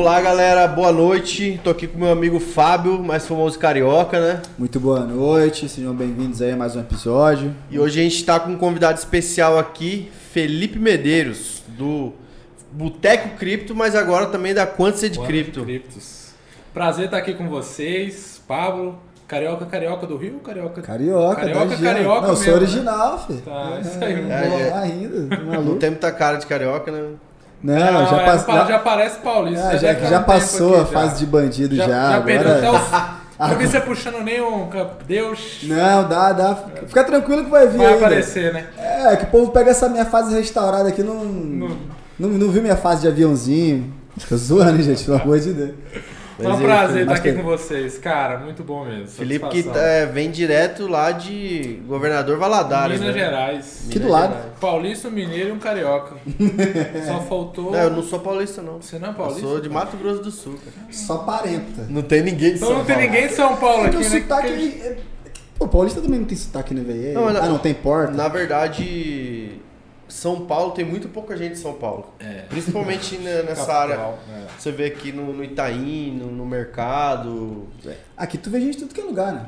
Vamos lá, galera. Boa noite. Tô aqui com meu amigo Fábio, mais famoso carioca, né? Muito boa noite, sejam bem-vindos aí a mais um episódio. E hoje a gente tá com um convidado especial aqui, Felipe Medeiros, do Boteco Cripto, mas agora também da Quantity Cripto. Criptos. Prazer estar aqui com vocês, Pablo. Carioca, carioca do Rio, carioca. Carioca, Carioca, carioca Não, eu sou mesmo, né? original, filho. Tá, isso aí. Não É, vou é. lá ainda, tá Não maluco? tem muita cara de carioca, né? Não, Não, já, é, pass... pa- já parece paulista. Ah, já, deve já, um tempo passou a fase de bandido já. Já, perdeu até agora... os. Não vi você puxando nenhum. Deus. Não, dá, dá. Fica tranquilo que vai vir Vai ainda. aparecer, né? É, que o povo pega essa minha fase restaurada aqui, não, não, No- não, viu minha fase de aviãozinho. Tô zoando, gente, pelo amor de Deus. Foi um prazer estar aqui com vocês. Cara, muito bom mesmo. Felipe que é, vem direto lá de Governador Valadares, Minas né? Gerais. Aqui do lado. Paulista, um mineiro e um carioca. Só faltou. Não, eu não sou paulista, não. Você não é Eu paulista? sou de Mato Grosso do Sul, cara. Só parenta. Não tem ninguém de Então São não tem Paulo. ninguém de São Paulo É aqui, que o né? sotaque. Que- é- Pô, paulista também não tem sotaque, né, velho? Ah, não tem porta? Na verdade, São Paulo tem muito pouca gente de São Paulo. É. Principalmente né, nessa Capital, área. é. Você vê aqui no, no Itaim, no, no mercado. Aqui tu vê gente de tudo que é lugar, né?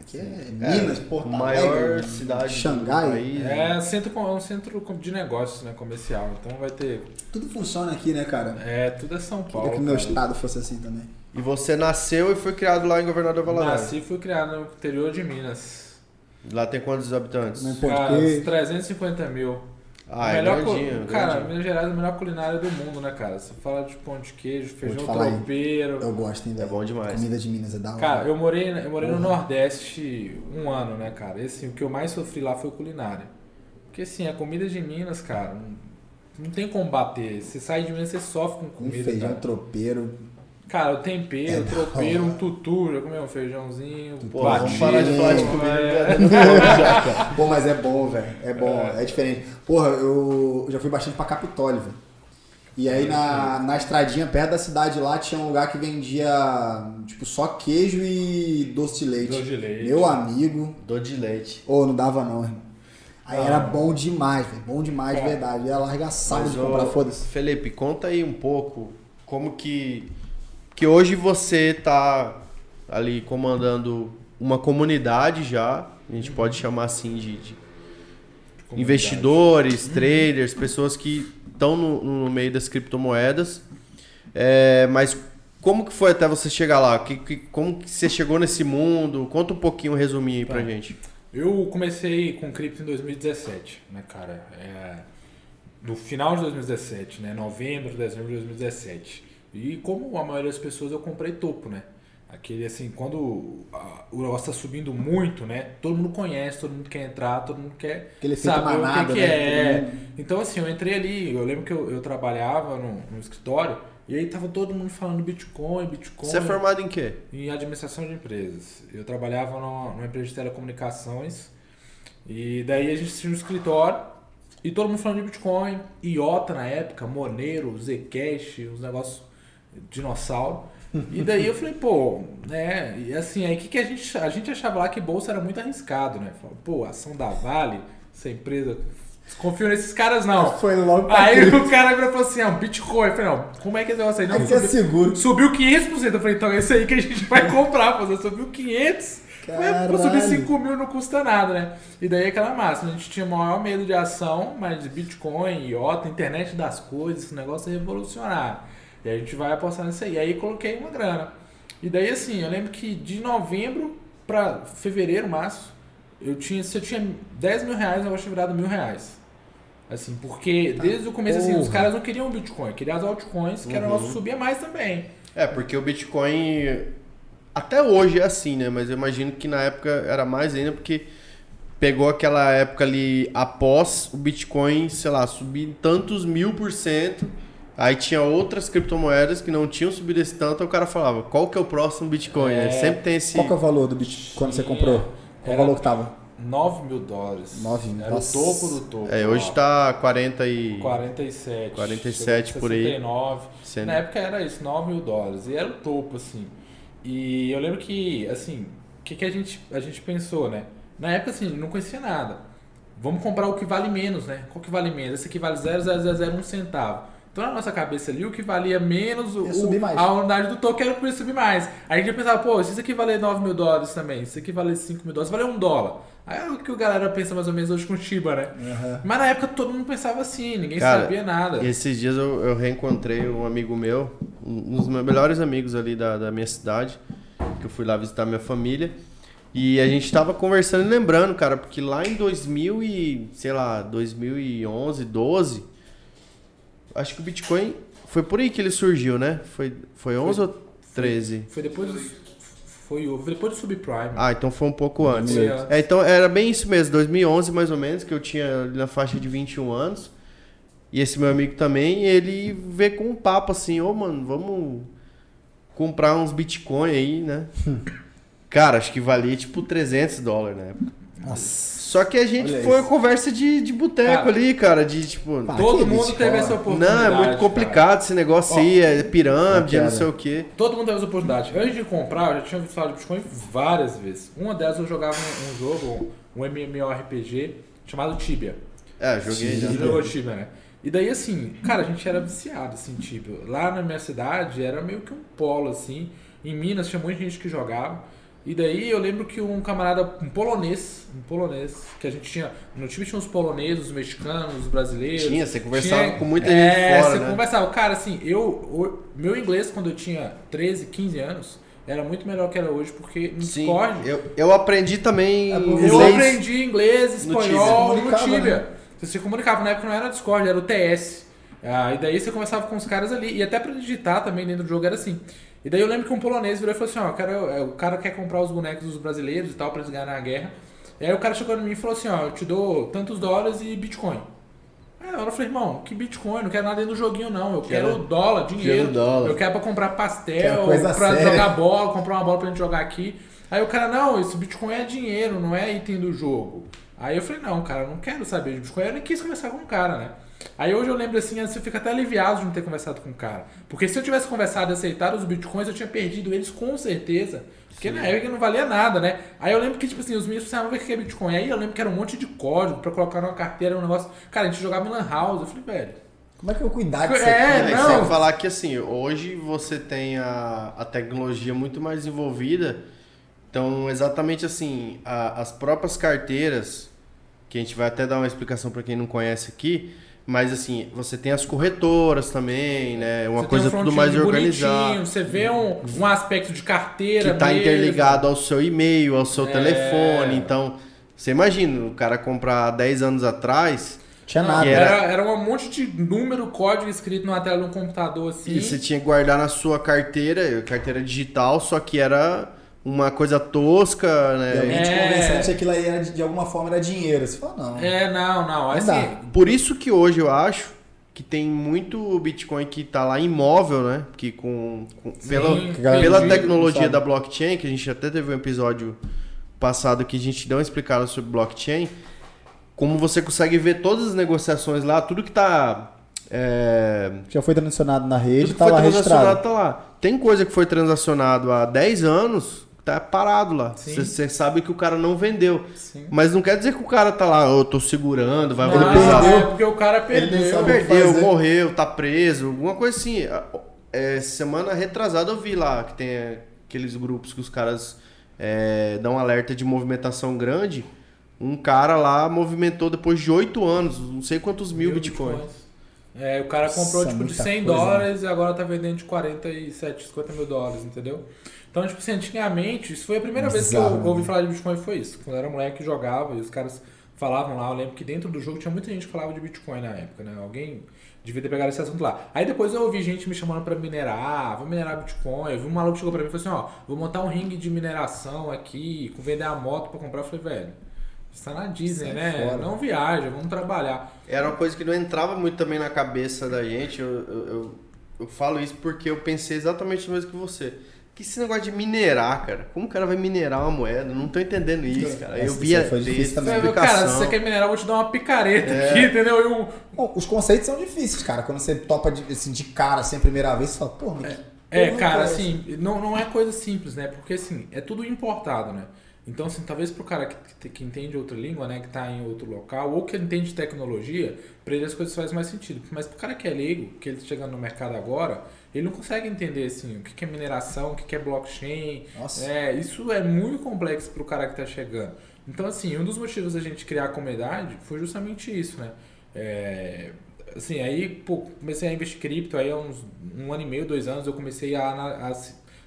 Aqui é Minas, Porto maior Alegre, cidade Xangai. do país. né? É, centro, é um centro de negócios, né? Comercial. Então vai ter. Tudo funciona aqui, né, cara? É, tudo é São Paulo. Queria que o meu estado fosse assim também. E você nasceu e foi criado lá em Governador Valadares. Nasci e fui criado no interior de Minas. Lá tem quantos habitantes? Não importa Cara, o uns quê. 350 mil. Ah, A é melhor cu- grandinho, Cara, grandinho. Minas Gerais é a melhor culinária do mundo, né, cara? Você fala de pão de queijo, feijão tropeiro. Eu gosto, hein, É bom demais. Comida de Minas é da hora. Cara, eu morei, eu morei no Uhum. Nordeste um ano, né, cara? E assim, o que eu mais sofri lá foi culinária. Porque assim, a comida de Minas, cara, não, não tem como bater. Você sai de Minas, você sofre com um comida. feijão cara. tropeiro. Cara, o tempero, É o tropeiro, um tutu, já comeu um feijãozinho, Pô, vamos parar de falar de É. comida. é. já. Pô, mas é bom, velho. É bom, é. diferente. Porra, eu já fui bastante pra Capitólio, velho. E aí na, na estradinha, perto da cidade lá, tinha um lugar que vendia, tipo, só queijo e doce de leite. Doce de leite. Meu amigo. Dou de leite. Ô, não dava não, irmão. Aí Não. era bom demais, velho. Bom demais, de É. verdade. Ia largar sábado Mas, de comprar, foda-se. Felipe, conta aí um pouco como que que hoje você tá ali comandando uma comunidade já, a gente pode chamar assim de, de investidores, traders, pessoas que estão no, no meio das criptomoedas. É, mas como que foi até você chegar lá? Que, que- como que você chegou nesse mundo? Conta um pouquinho, um resuminho aí pra Tá. gente. Eu comecei com cripto em 2017, né, cara? É, no final de 2017, né? Novembro, dezembro de 2017. E como a maioria das pessoas, eu comprei topo, né? Aquele assim, quando a- o negócio tá subindo muito, né? Todo mundo conhece, todo mundo quer entrar, todo mundo quer Aquele saber manada, o que, que né? é. Mundo- Então, assim, eu entrei ali, eu lembro que eu, eu trabalhava no, no escritório, e aí tava todo mundo falando Bitcoin, Bitcoin. Você é formado em quê? Em administração de empresas. Eu trabalhava numa, numa empresa de telecomunicações e daí a gente tinha um escritório e todo mundo falando de Bitcoin, IOTA na época, Monero, Zcash, uns negócios dinossauro. E daí eu falei, pô, né? E assim, aí que, que a gente. A gente achava lá que bolsa era muito arriscado, né? Falava, pô, ação da Vale, essa empresa. Confio nesses caras não. Foi logo Aí o cara virou e falou assim, ah, Bitcoin. Eu falei, não, como é que é esse negócio aí? Não, é subiu- seguro. Subiu 500%. Eu falei, então é isso aí que a gente vai comprar. Você subiu 500. Mas, pô, subir Caralho. 5 mil não custa nada, né? E daí aquela massa. A gente tinha o maior medo de ação, mas de Bitcoin, IOTA, internet das coisas, esse negócio é revolucionário. E a gente vai apostar nisso aí. Aí coloquei uma grana. E daí assim, eu lembro que de novembro pra fevereiro, março, eu tinha, se eu tinha 10 mil reais, eu acho virado mil reais. Assim, porque desde o começo, assim, os porra. caras não queriam Bitcoin, queriam as altcoins, que era o nosso subia mais também. É, porque o Bitcoin até hoje é assim, né? Mas eu imagino que na época era mais ainda porque pegou aquela época ali após o Bitcoin, sei lá, subir tantos mil por cento. Aí tinha outras criptomoedas que não tinham subido esse tanto, aí o cara falava, qual que é o próximo Bitcoin? É. Sempre tem esse. Qual que é o valor do Bitcoin quando você comprou? Qual o valor que tava? 9 mil dólares. 9 mil, Era nossa. o topo do topo. É, hoje ó. tá 40 e. 47. 47 chegou a por aí. 69. Sendo- Na época era isso, 9 mil dólares. E era o topo, assim. E eu lembro que, assim, o que, que a, gente, a gente pensou, né? Na época, assim, não conhecia nada. Vamos comprar o que vale menos, né? Qual que vale menos? Esse aqui vale 0,0001 centavo. Então na nossa cabeça ali, o que valia menos o, mais. a unidade do token era o que ia subir mais. Aí a gente pensava, pô, se isso aqui valer 9 mil dólares também, se isso aqui valer 5 mil dólares, valeu um dólar. Aí é o que o galera pensa mais ou menos hoje com o Shiba, né? Aham. Mas na época todo mundo pensava assim, ninguém Cara, sabia nada. Esses dias eu, eu reencontrei um amigo meu, um dos meus melhores amigos ali da, da minha cidade, que eu fui lá visitar minha família. E a gente tava conversando e lembrando, cara, porque lá em 2000 e, sei lá, 2011, 12, acho que o Bitcoin foi por aí que ele surgiu, né? Foi, foi 11 ou 13? Foi depois do, foi, foi depois do subprime. Ah, então foi um pouco antes. Foi antes. É, então era bem isso mesmo, 2011 mais ou menos, que eu tinha ali na faixa de 21 anos. E esse meu amigo também, ele vê com um papo assim, ô mano, vamos comprar uns Bitcoin aí, né? Cara, acho que valia tipo 300 dólares na época. Nossa. Só que a gente Olha foi isso. conversa de, de boteco Cara, ali, cara, de tipo... Pá, Todo mundo Bitcoin? teve essa oportunidade. Não, é muito cara. complicado esse negócio Ó, aí, é pirâmide, não cara. sei o quê. Todo mundo teve essa oportunidade. Antes de comprar, eu já tinha ouvido falar de Bitcoin várias vezes. Uma delas eu jogava um, um jogo, um MMORPG, chamado Tibia. É, joguei já. Você jogou Tibia, né? E daí, assim, cara, a gente era viciado, assim, Tibia. Lá na minha cidade era meio que um polo, assim. Em Minas tinha muita gente que jogava. E daí eu lembro que um camarada, um polonês, um polonês, que a gente tinha. No time tinha os poloneses, os mexicanos, os brasileiros. Tinha, você conversava Tinha- com muita é, gente fora, você né? conversava. Cara, assim, eu. o- meu inglês, quando eu tinha 13, 15 anos, era muito melhor que era hoje, porque no Sim, Discord. eu, eu aprendi também É, Eu inglês. aprendi inglês, No Tibia. espanhol Você no comunicava, Tibia. né? Você se comunicava, na época não era Discord, era o TS. Ah, e daí você conversava com os caras ali. E até pra digitar também dentro do jogo era assim. E daí eu lembro que um polonês virou e falou assim: ó, quero, é, o cara quer comprar os bonecos dos brasileiros e tal pra eles ganharem a guerra. E aí o cara chegou em mim e falou assim: ó, eu te dou tantos dólares e Bitcoin. Aí eu falei, irmão, que Bitcoin? Não quero nada dentro do joguinho, não. Eu quero, Quero- dólar, dinheiro. quero dólar. Eu quero pra comprar pastel, pra séria. jogar bola, comprar uma bola pra gente jogar aqui. Aí o cara, não, esse Bitcoin é dinheiro, não é item do jogo. Aí eu falei, não, cara, eu não quero saber de Bitcoin. Eu nem quis conversar com o cara, né? Aí hoje eu lembro assim, você fica até aliviado de não ter conversado com o cara. Porque se eu tivesse conversado e aceitado os Bitcoins, eu tinha perdido eles com certeza. Porque na época não valia nada, né? Aí eu lembro que, tipo assim, os meninos falavam, vamos ver o que é Bitcoin. Aí eu lembro que era um monte de código pra colocar numa carteira, um negócio. Cara, a gente jogava em Lan House. Eu falei, velho. Como é que eu vou cuidar disso É, aqui? É, não. sem falar que assim, hoje você tem a, a tecnologia muito mais desenvolvida. Então, exatamente assim, a- as próprias carteiras, que a gente vai até dar uma explicação para quem não conhece aqui, mas assim, você tem as corretoras também, né? Uma Você coisa tem um tudo mais organizada. Você vê um, um aspecto de carteira Que está mesmo. interligado ao seu e-mail, ao seu É. telefone. Então, você imagina, o cara comprar 10 anos atrás, Tinha Não, nada. Era, era um monte de número, código escrito numa tela de um computador assim. E você tinha que guardar na sua carteira, carteira digital, só que era uma coisa tosca, E né? alguém te É. convencendo que aquilo aí era, de, de alguma forma era dinheiro. Você fala, não. É, não, não. Assim, dá. Por isso que hoje eu acho que tem muito Bitcoin que tá lá imóvel, né? Que com, com- Sim, pela, pela não tecnologia da blockchain, que a gente até teve um episódio passado que a gente deu uma explicada sobre blockchain, como você consegue ver todas as negociações lá, tudo que tá é, Já foi transacionado na rede, Tudo que tá foi lá transacionado registrado. tá lá. Tem coisa que foi transacionado há 10 anos, tá parado lá. Você sabe que o cara não vendeu. Sim. Mas não quer dizer que o cara tá lá, eu tô segurando, vai Não, valorizar. perdeu. é porque o cara perdeu. Perdeu, fazer. morreu, tá preso, alguma coisa assim. É, semana retrasada eu vi lá que tem aqueles grupos que os caras é, dão alerta de movimentação grande. Um cara lá movimentou depois de 8 anos, não sei quantos mil, bitcoins. É, o cara comprou Nossa, tipo de muita 100 coisa, dólares e agora tá vendendo de 47, 50 mil dólares, entendeu? Então, tipo assim, antigamente, isso foi a primeira vez que eu né? ouvi falar de Bitcoin, foi isso. Quando eu era moleque, jogava e os caras falavam lá. Eu lembro que dentro do jogo tinha muita gente que falava de Bitcoin na época, né? Alguém devia ter pegado esse assunto lá. Aí depois eu ouvi gente me chamando pra minerar, vou minerar Bitcoin. Eu vi um maluco que chegou pra mim e falou assim: ó, vou montar um ringue de mineração aqui, com vender a moto pra comprar. Eu falei, velho. Você tá na Disney, Sai né? fora. Não viaja, vamos trabalhar. Era uma coisa que não entrava muito também na cabeça da gente. Eu, eu, eu, eu falo isso porque eu pensei exatamente o mesmo que você. Que esse negócio de minerar, cara. Como o cara vai minerar uma moeda? Não tô entendendo isso, cara. Eu Essa- via essa foi difícil também. Você vai ver, Cara, se você quer minerar, eu vou te dar uma picareta É. aqui, entendeu? E um, Bom, os conceitos são difíceis, cara. Quando você topa de, assim, de cara assim a primeira vez, você fala, pô, mas que É, porra cara, assim, não, não é coisa simples, né? Porque assim, é tudo importado, né? Então, assim, talvez para o cara que, que, entende outra língua, né, que está em outro local, ou que entende tecnologia, para ele as coisas fazem mais sentido. Mas para o cara que é leigo, que ele está chegando no mercado agora, ele não consegue entender assim, o que é mineração, o que é blockchain. Nossa. É, isso é muito complexo para o cara que está chegando. Então, assim, um dos motivos da gente criar a comunidade foi justamente isso, né? É, assim, aí pô, comecei a investir cripto, aí há uns um ano e meio, dois anos, eu comecei a, a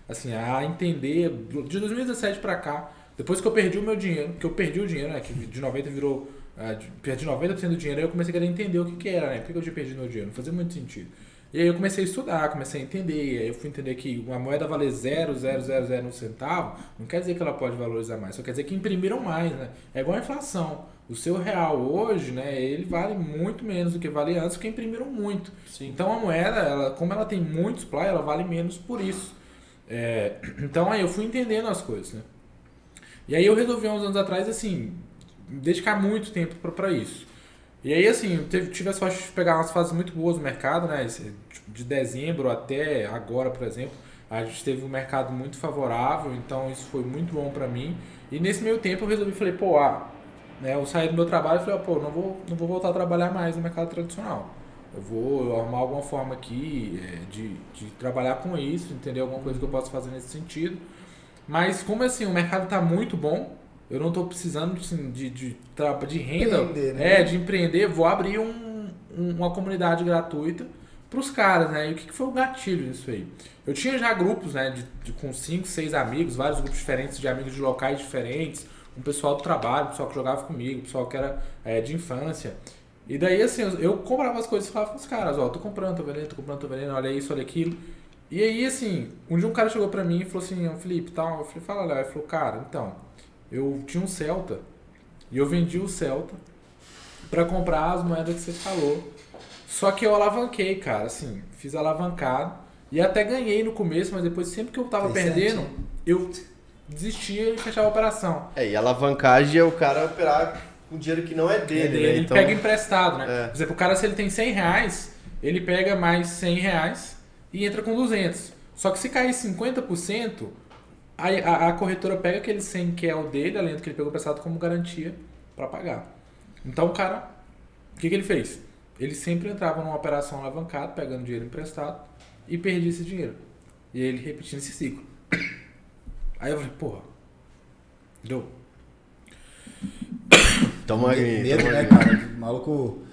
assim, a entender, de 2017 para cá, depois que eu perdi o meu dinheiro, que eu perdi o dinheiro, né? Que de 90 virou. Uh, perdi 90% do dinheiro, aí eu comecei a querer entender o que, que era, né? Por que eu tinha perdido meu dinheiro? Não fazia muito sentido. E aí eu comecei a estudar, comecei a entender, aí eu fui entender que uma moeda valer 0,0001 centavo, não quer dizer que ela pode valorizar mais, só quer dizer que imprimiram mais, né? É igual a inflação. O seu real hoje, né, ele vale muito menos do que vale antes, porque imprimiram muito. Sim. Então a moeda, ela, como ela tem muito supply, ela vale menos por isso. É, então aí eu fui entendendo as coisas, né? E aí eu resolvi uns anos atrás, assim, dedicar muito tempo para isso. E aí, assim, tive, tive a sorte de pegar umas fases muito boas no mercado, né? De dezembro até agora, por exemplo, a gente teve um mercado muito favorável, então isso foi muito bom para mim. E nesse meio tempo eu resolvi, falei, pô, ah, né, eu saí do meu trabalho e falei, pô, não vou, não vou voltar a trabalhar mais no mercado tradicional. Eu vou arrumar alguma forma aqui é, de, de trabalhar com isso, entender alguma coisa que eu possa fazer nesse sentido. Mas como assim, o mercado está muito bom, eu não estou precisando assim, de, de, de, de renda, empreender, né? é, de empreender, vou abrir um, um, uma comunidade gratuita para os caras, né? E o que, que foi o gatilho nisso aí? Eu tinha já grupos, né, de, de, com cinco, seis amigos, vários grupos diferentes de amigos de locais diferentes, um pessoal do trabalho, pessoal que jogava comigo, pessoal que era é, de infância. E daí, assim, eu, eu comprava as coisas e falava com os caras, ó, tô comprando, tô vendendo, tô comprando, tô vendendo, olha isso, olha aquilo. E aí, assim, um dia um cara chegou pra mim e falou assim, Felipe, tal, eu falei, fala lá. Ele falou, cara, então, eu tinha um Celta e eu vendi o Celta para comprar as moedas que você falou. Só que eu alavanquei, cara, assim, fiz alavancado e até ganhei no começo, mas depois sempre que eu tava perdendo, eu desistia e fechava a operação. É, e alavancagem é o cara operar com dinheiro que não é dele, é dele né? Ele então... pega emprestado, né? É. Por exemplo, o cara se ele tem 100 reais, ele pega mais 100 reais e entra com 200. Só que se cair 50%, a, a, a corretora pega aquele 100 que é o dele, além do que ele pegou prestado como garantia para pagar. Então o cara, o que, que ele fez? Ele sempre entrava numa operação alavancada, pegando dinheiro emprestado e perdia esse dinheiro. E ele repetindo esse ciclo. Aí eu falei, porra, deu. Toma aí. Medo, toma né, cara? O maluco.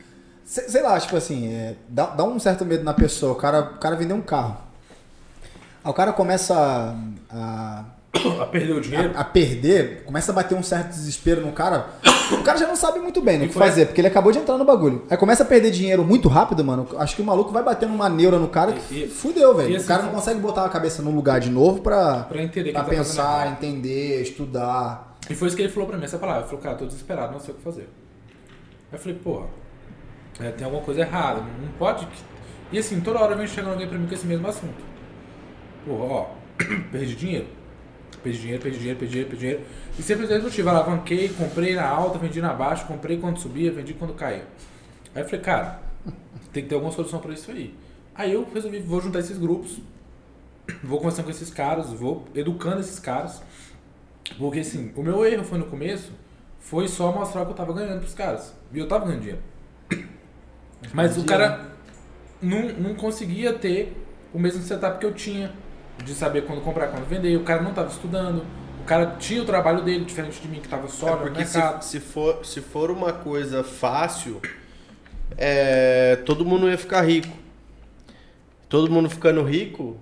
Sei lá, tipo assim, é, dá, dá um certo medo na pessoa. O cara, o cara vendeu um carro. Aí o cara começa a, a, a perder o dinheiro. A, a, perder, começa a bater um certo desespero no cara. O cara já não sabe muito bem o que fazer, porque ele acabou de entrar no bagulho. Aí começa a perder dinheiro muito rápido, mano. Acho que o maluco vai batendo uma neura no cara que e, fudeu, velho. Assim, o cara não consegue botar a cabeça no lugar de novo pra, pra, entender pra tá pensar, entender, estudar. E foi isso que ele falou pra mim, essa palavra. Ele falou, cara, tô desesperado, não sei o que fazer. Aí eu falei, porra, é, tem alguma coisa errada, não pode. E assim, toda hora vem chegando alguém pra mim com esse mesmo assunto. Porra, ó, perdi dinheiro. Perdi dinheiro, perdi dinheiro, perdi dinheiro, perdi dinheiro. E sempre o motivo, alavanquei, comprei na alta, vendi na baixa, comprei quando subia, vendi quando caía. Aí eu falei, cara, tem que ter alguma solução para isso aí. Aí eu resolvi, vou juntar esses grupos, vou conversando com esses caras, vou educando esses caras. Porque assim, o meu erro foi no começo, foi só mostrar que eu tava ganhando pros caras. E eu tava ganhando dinheiro. Mas o cara não, não conseguia ter o mesmo setup que eu tinha de saber quando comprar, quando vender. O cara não estava estudando. O cara tinha o trabalho dele, diferente de mim, que estava só é porque se, se, for, se for uma coisa fácil, é, todo mundo ia ficar rico. Todo mundo ficando rico,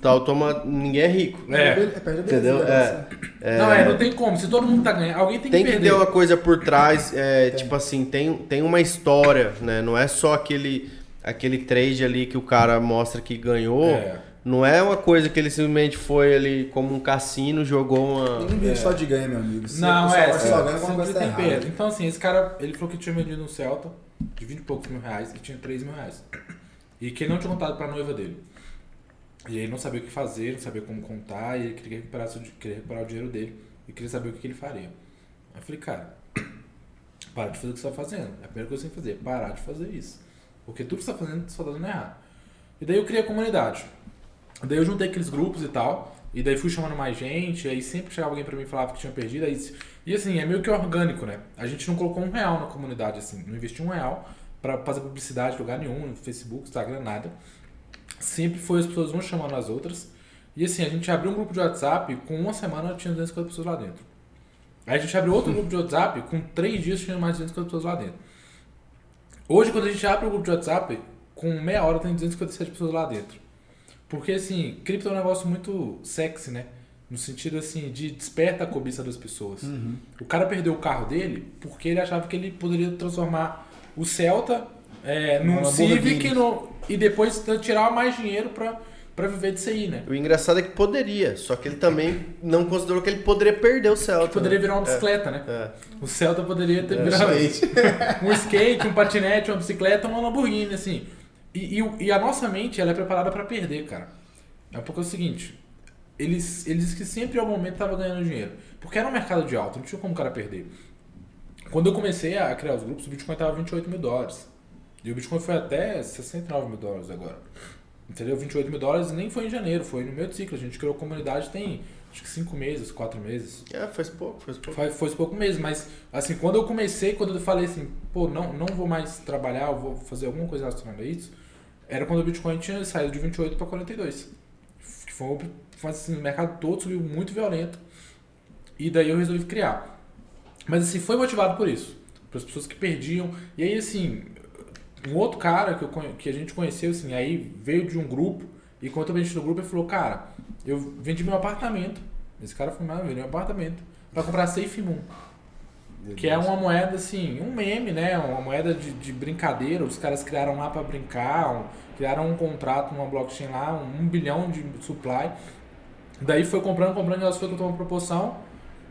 tal, toma, ninguém é rico. É. é Entendeu? É, é, não, é, não tem como. Se todo mundo tá ganhando, alguém tem, tem que perder. Tem que ter uma coisa por trás, é, tipo assim, tem, tem uma história, né? Não é só aquele, aquele trade ali que o cara mostra que ganhou. É não é uma coisa que ele simplesmente foi ali como um cassino, jogou uma. Ninguém vive é. só de ganho, meu amigo. Se não, é, só ganha, alguma coisa tem perda. Então, assim, esse cara, ele falou que tinha vendido um Celta de 20 e poucos mil reais e tinha 3 mil reais. E que ele não tinha contado pra noiva dele. E ele não sabia o que fazer, não sabia como contar, e ele queria recuperar, queria recuperar o dinheiro dele e queria saber o que ele faria. Aí eu falei, cara, para de fazer o que você está fazendo. É a primeira coisa que você tem que fazer, parar de fazer isso. Porque tudo que você está fazendo só está dando errado. E daí eu criei a comunidade. Daí eu juntei aqueles grupos e tal. E daí fui chamando mais gente, aí sempre chegava alguém pra mim e falava que tinha perdido. Aí, e assim, é meio que orgânico, né? A gente não colocou um real na comunidade, assim, não investiu um real pra fazer publicidade em lugar nenhum, no Facebook, Instagram, nada. Sempre foi as pessoas uma chamando as outras. E assim, a gente abriu um grupo de WhatsApp, com uma semana tinha 250 pessoas lá dentro. Aí a gente abriu outro grupo de WhatsApp, com três dias tinha mais de 250 pessoas lá dentro. Hoje, quando a gente abre o grupo de WhatsApp, com meia hora tem 257 pessoas lá dentro. Porque assim, cripto é um negócio muito sexy, né? No sentido assim, de desperta a cobiça das pessoas. Uhum. O cara perdeu o carro dele porque ele achava que ele poderia transformar o Celta é, num Civic no- e depois tirar mais dinheiro pra, pra viver disso aí, né? O engraçado é que poderia, só que ele também não considerou que ele poderia perder o Celta. Poderia né? virar uma bicicleta, né? É. O Celta poderia ter É, virado um skate, um patinete, uma bicicleta, uma Lamborghini, assim. E, e, e a nossa mente, ela é preparada pra perder, cara. É um pouco o seguinte, eles, eles que sempre ao momento tava ganhando dinheiro. Porque era um mercado de alta, não tinha como o cara perder. Quando eu comecei a criar os grupos, o Bitcoin tava 28 mil dólares. E o Bitcoin foi até 69 mil dólares agora. Entendeu? 28 mil dólares nem foi em janeiro, foi no meio do ciclo. A gente criou a comunidade tem acho que 5 meses, 4 meses. É, faz pouco, faz pouco. Foi, foi pouco mesmo, mas assim, quando eu comecei, quando eu falei assim, pô, não, não vou mais trabalhar, eu vou fazer alguma coisa relacionada a isso, era quando o Bitcoin tinha saído de 28 para 42. Que foi, um- foi assim, o mercado todo subiu muito violento. E daí eu resolvi criar. Mas assim, foi motivado por isso. Para as pessoas que perdiam. E aí, assim, um outro cara que, eu, que a gente conheceu, assim, aí veio de um grupo. E quando eu gente no grupo, ele falou, cara, eu vendi meu apartamento. Esse cara foi mal, vendi meu apartamento. Pra comprar Safe Moon. Que é uma moeda, assim, um meme, né? Uma moeda de, de brincadeira. Os caras criaram lá pra brincar, um- criaram um contrato numa blockchain lá, um, um bilhão de supply. Daí foi comprando, comprando, e elas foram tomando proporção.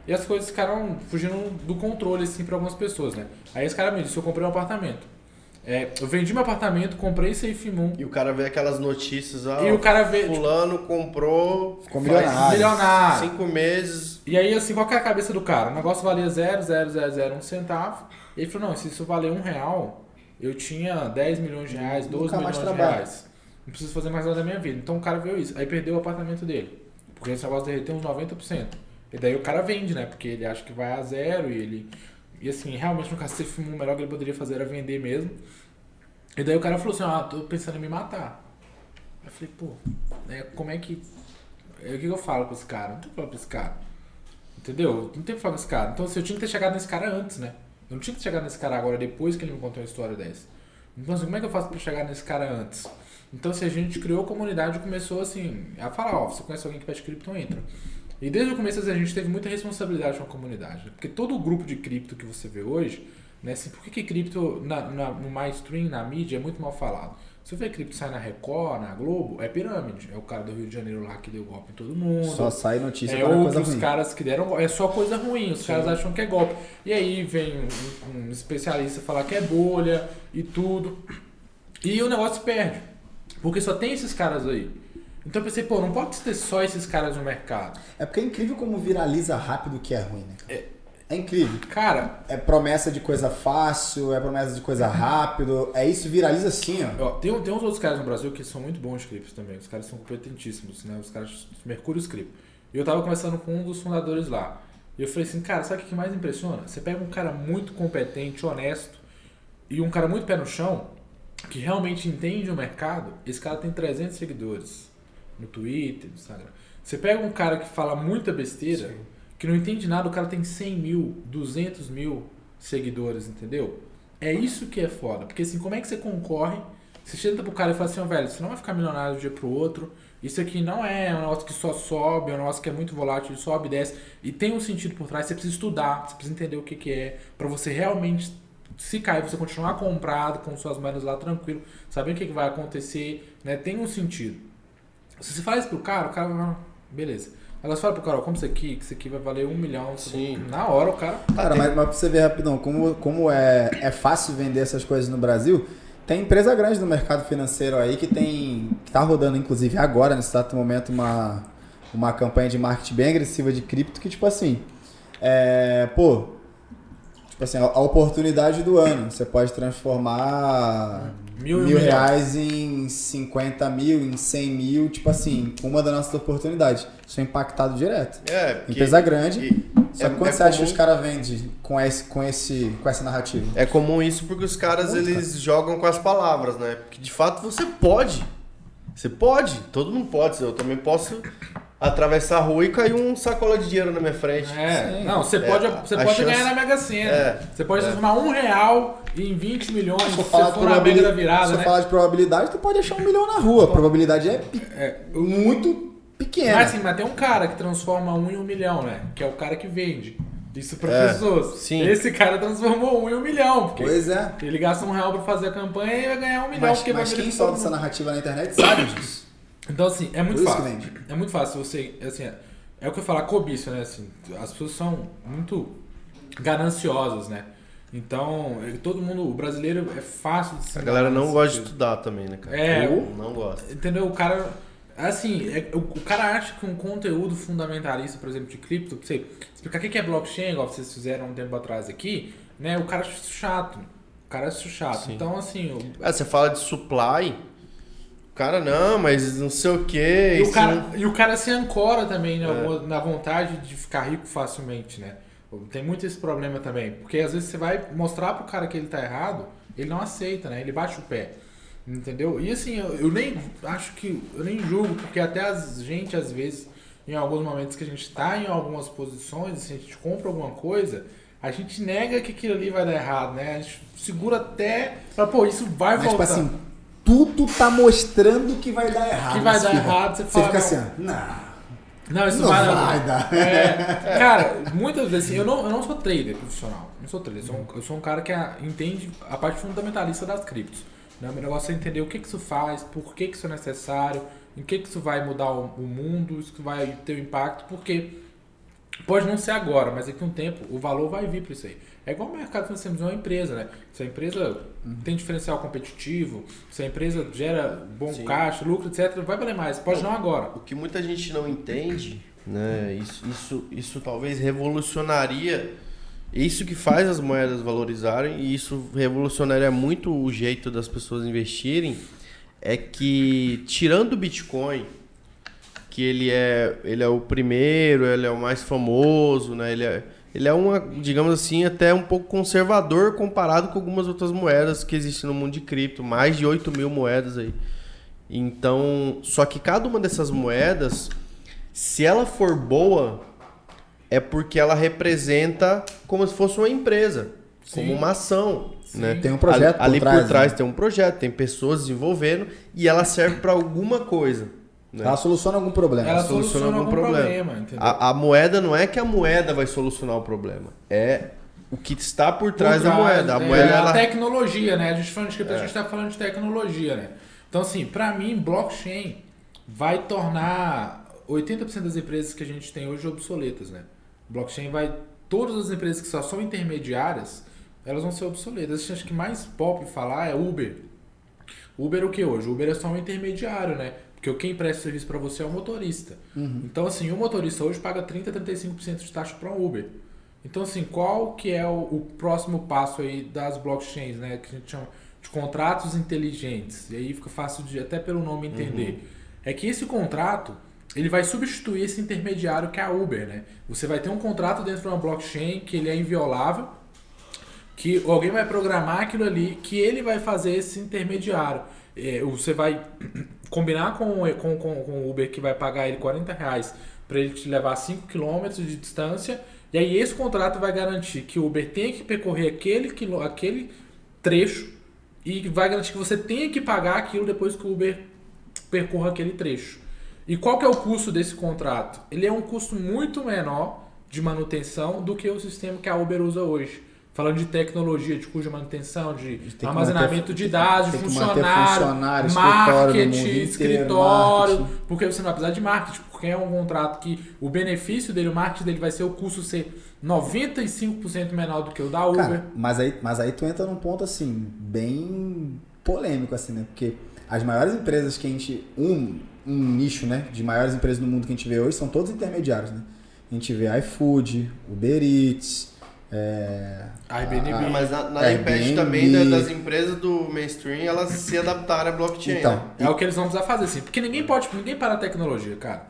E as coisas ficaram fugindo do controle, assim, pra algumas pessoas, né? Aí esse cara me disse, eu comprei um apartamento. É, eu vendi meu apartamento, comprei Safe Moon. E o cara vê aquelas notícias, ah, E o cara vê, tipo, fulano comprou Ficou milionário. milionário. cinco meses. E aí, assim, qual que é a cabeça do cara? O negócio valia 0,0001 centavo. E ele falou, não, se isso valer um real, eu tinha 10 milhões de reais, 12 Nunca mais milhões de reais. Não preciso fazer mais nada da minha vida. Então o cara viu isso. Aí perdeu o apartamento dele. Porque esse negócio derreteu uns 90%. E daí o cara vende, né? Porque ele acha que vai a zero e ele... E assim, realmente no caso, se filmou, o melhor que ele poderia fazer era vender mesmo. E daí o cara falou assim, ah, tô pensando em me matar. Eu falei, pô, né, como é que... O que eu falo pra esse cara? Não tem que falar pra esse cara. Entendeu? Não tem que falar com esse cara. Então, assim, eu tinha que ter chegado nesse cara antes, né? Eu não tinha que ter chegado nesse cara agora, depois que ele me contou uma história dessa. Então, assim, como é que eu faço pra chegar nesse cara antes? Então, se a gente criou a comunidade e começou, assim, a falar, ó, você conhece alguém que pede cripto, entra. E desde o começo, assim, a gente teve muita responsabilidade com a comunidade. né? Porque todo o grupo de cripto que você vê hoje, né, assim, por que, que cripto na, na- no mainstream, na mídia, é muito mal falado? Se você vê cripto sai na Record, na Globo, é pirâmide. É o cara do Rio de Janeiro lá que deu golpe em todo mundo. Só sai notícia É para coisa ruim. caras que deram golpe. É só coisa ruim, os caras acham que é golpe. E aí vem um, um especialista falar que é bolha e tudo. E o negócio perde. Porque só tem esses caras aí. Então eu pensei, pô, não pode ter só esses caras no mercado. É porque é incrível como viraliza rápido o que é ruim, né? É incrível. Cara, É promessa de coisa fácil, é promessa de coisa rápido. É isso, viraliza assim, ó. ó, tem, tem uns outros caras no Brasil que são muito bons criptos também. Os caras são competentíssimos, né? Os caras Mercúrio Cripto. E eu tava conversando com um dos fundadores lá. E eu falei assim, cara, sabe o que mais impressiona? Você pega um cara muito competente, honesto, e um cara muito pé no chão, que realmente entende o mercado, esse cara tem 300 seguidores no Twitter, no Instagram. Você pega um cara que fala muita besteira, que não entende nada, o cara tem 100 mil, 200 mil seguidores, entendeu? É isso que é foda. Porque assim, como é que você concorre? Você chega pro cara e fala assim, ó, velho, você não vai ficar milionário de um dia pro outro. Isso aqui não é um negócio que só sobe, é um negócio que é muito volátil, ele sobe e desce. E tem um sentido por trás, você precisa estudar, você precisa entender o que, que é, pra você realmente, se cair, você continuar comprado com suas moedas lá tranquilo, saber o que, que vai acontecer, né? Tem um sentido. Se você fala isso pro cara, o cara vai, "Ah, beleza. Agora você fala pro cara, ó, como isso aqui, que isso aqui vai valer um milhão. Sim. Na hora o cara. Cara, mas, mas pra você ver rapidão, como, como é, é fácil vender essas coisas no Brasil, tem empresa grande no mercado financeiro aí que tem. que tá rodando, inclusive, agora, nesse exato momento, uma, uma campanha de marketing bem agressiva de cripto que, tipo assim, é, pô, Tipo assim, a oportunidade do ano. Você pode transformar Mil, mil, reais em 50 mil, em 100 mil, tipo assim, uma das nossas oportunidades. Isso é impactado direto. É, porque- Empresa grande. e- Só é- que quanto é você acha que comum- os caras vendem com, esse, com, esse, com essa narrativa? É comum isso porque os caras Muito, eles jogam com as palavras, né? Porque de fato você pode. Você pode, todo mundo pode. Eu também posso atravessar a rua e cair um sacola de dinheiro na minha frente. É, Sim. não, você É, pode, a- você a pode chance- ganhar na Mega Sena. É, você pode é. transformar um real em 20 milhões se você for falar de for na Mega da probabilidade, virada, se for né? falar de probabilidade, tu pode achar um milhão na rua. A probabilidade é, É, muito pequena. mas assim, mas tem um cara que transforma um em um milhão, né? Que é o cara que vende. Isso para pessoas. sim. Esse cara transformou um em um milhão. Porque Pois é. ele gasta um real pra fazer a campanha e vai ganhar um milhão. Mas, porque vai mas quem solta essa narrativa na internet sabe disso. Então, assim, é muito fácil. É muito fácil você. Assim, é, é o que eu falar cobiça, né? Assim, as pessoas são muito gananciosas, né? Então, é, todo mundo, o brasileiro é fácil de se A galera não gosta de estudar também, né, cara? É. Eu não gosto. Entendeu? O cara. Assim, é- o, o cara acha que um conteúdo fundamentalista, por exemplo, de cripto, pra você explicar o que é blockchain, igual vocês fizeram um tempo atrás aqui, né? O cara acha isso chato. O cara acha isso chato. Sim. Então, assim. o- Ah, você fala de supply, cara não, mas não sei o que. E o, cara, e o cara se ancora também né, alguma- na vontade de ficar rico facilmente, né? Tem muito esse problema também. Porque às vezes você vai mostrar pro cara que ele tá errado, ele não aceita, né? Ele bate o pé. Entendeu? E assim, eu, eu nem acho que. Eu nem julgo, porque até a gente, às vezes, em alguns momentos que a gente tá em algumas posições, se a gente compra alguma coisa, a gente nega que aquilo ali vai dar errado, né? A gente segura até. Fala, pô, isso vai Mas, tipo voltar. assim, tudo tá mostrando que vai dar errado. Que vai dar fica- errado, você Você fala, fica não. assim, ó, não, Não, isso não vai, vai dar. É, cara, muitas vezes assim, eu não, eu não sou trader profissional. Não sou trader. Eu sou um, eu sou um cara que a- entende a parte fundamentalista das criptos. Né? O meu negócio é entender o que, que isso faz, por que, que isso é necessário, em que, que isso vai mudar o, o mundo, isso vai ter um impacto, porque pode não ser agora, mas daqui a um tempo o valor vai vir para isso aí. É igual o mercado financeiro, é uma empresa, né? Se a empresa tem diferencial competitivo, se a empresa gera bom Sim. caixa, lucro, etc., vai valer mais. Pode não agora. O que muita gente não entende, né? Isso, isso, isso talvez revolucionaria. Isso que faz as moedas valorizarem e isso revolucionaria muito o jeito das pessoas investirem. É que tirando o Bitcoin, que ele é, ele é o primeiro, ele é o mais famoso, né? Ele é, ele é uma, digamos assim, até um pouco conservador comparado com algumas outras moedas que existem no mundo de cripto, mais de 8 mil moedas aí. Então, só que cada uma dessas moedas, se ela for boa, é porque ela representa como se fosse uma empresa, Sim. como uma ação, Sim. né? Tem um projeto ali, por ali trás, por trás né? tem um projeto, tem pessoas desenvolvendo e ela serve para alguma coisa. Né? Ela soluciona algum problema. Ela soluciona soluciona algum algum problema, problema. A, a moeda não é que a moeda vai solucionar o problema, é o que está por Por trás da moeda. A é, moeda a ela, tecnologia, né? A gente falando de cripto, a É. gente tá falando de tecnologia, né? Então, assim, pra mim, blockchain vai tornar 80% das empresas que a gente tem hoje obsoletas, né? Blockchain vai. Todas as empresas que só são intermediárias, elas vão ser obsoletas. Acho que mais pop falar é Uber. Uber é o que hoje? Uber é só um intermediário, né? Porque quem presta serviço para você é o motorista. Então, assim, o motorista hoje paga 30, 35% de taxa para um Uber. Então, assim, qual que é o, o próximo passo aí das blockchains, né? Que a gente chama de contratos inteligentes. E aí fica fácil de, até pelo nome entender. É que esse contrato, ele vai substituir esse intermediário que é a Uber, né? Você vai ter um contrato dentro de uma blockchain que ele é inviolável, que alguém vai programar aquilo ali, que ele vai fazer esse intermediário. É, você vai combinar com, com, com, com o Uber que vai pagar ele 40 reais para ele te levar 5 km de distância, e aí esse contrato vai garantir que o Uber tenha que percorrer aquele, quilô- aquele trecho e vai garantir que você tenha que pagar aquilo depois que o Uber percorra aquele trecho. E qual que é o custo desse contrato? Ele é um custo muito menor de manutenção do que o sistema que a Uber usa hoje. Falando de tecnologia, de cuja manutenção, de armazenamento manter- de dados, de funcionário, funcionário, escritório marketing, inteiro, escritório, marketing. porque você não vai precisar de marketing, porque é um contrato que o benefício dele, o marketing dele vai ser o custo ser 95% menor do que o da Uber. Cara, mas aí, mas aí tu entra num ponto assim, bem polêmico, assim, né? Porque as maiores empresas que a gente. Um, um nicho, né? De maiores empresas do mundo que a gente vê hoje são todos intermediários, né? A gente vê iFood, Uber Eats, É, Airbnb. a- Mas na, nada Airbnb. impede também da- das empresas do mainstream elas se adaptarem à blockchain. Então, né? É o que eles vão precisar fazer, assim. Porque ninguém pode, ninguém para a tecnologia, cara.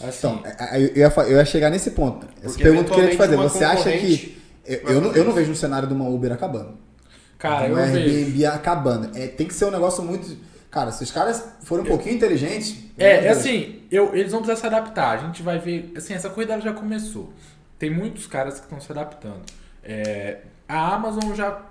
Assim, Então, é- é- eu ia, eu ia chegar nesse ponto. Essa pergunta que eu queria te fazer. Você acha que. Eu, eu não, eu não vejo um cenário de uma Uber acabando. cara, de eu uma vejo. Airbnb acabando. É, tem que ser um negócio muito. Cara, se os caras forem um pouquinho inteligentes. É, é assim, eu, eles vão precisar se adaptar. A gente vai ver. Assim, essa corrida já começou. Tem muitos caras que estão se adaptando. É, a Amazon já,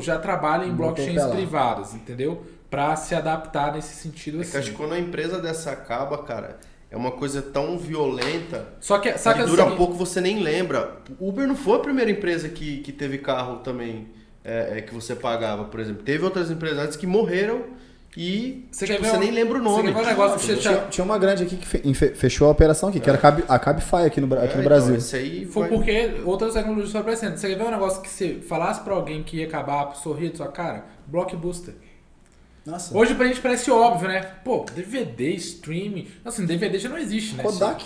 já trabalha em Botou blockchains privadas, entendeu? Pra se adaptar nesse sentido É que acho assim. que quando a empresa dessa acaba, cara, é uma coisa tão violenta Só que, que dura assim, pouco você nem lembra. Uber não foi a primeira empresa que, que teve carro também é, é, que você pagava, por exemplo. Teve outras empresas antes que morreram e Você tipo, você um- nem lembra o você nome. ver um negócio que você Tinha, tinha uma grande aqui que fe- fe- fechou a operação aqui, que era a Cab- a Cabify aqui no, É, aqui no então, Brasil. esse aí Foi vai- porque outras tecnologias foram aparecendo. Você quer ver um negócio que você falasse pra alguém que ia acabar, sorrir de sua cara? Blockbuster. Nossa. Hoje pra gente parece óbvio, né? Pô, DVD, streaming. Assim, DVD já não existe, né? Kodak.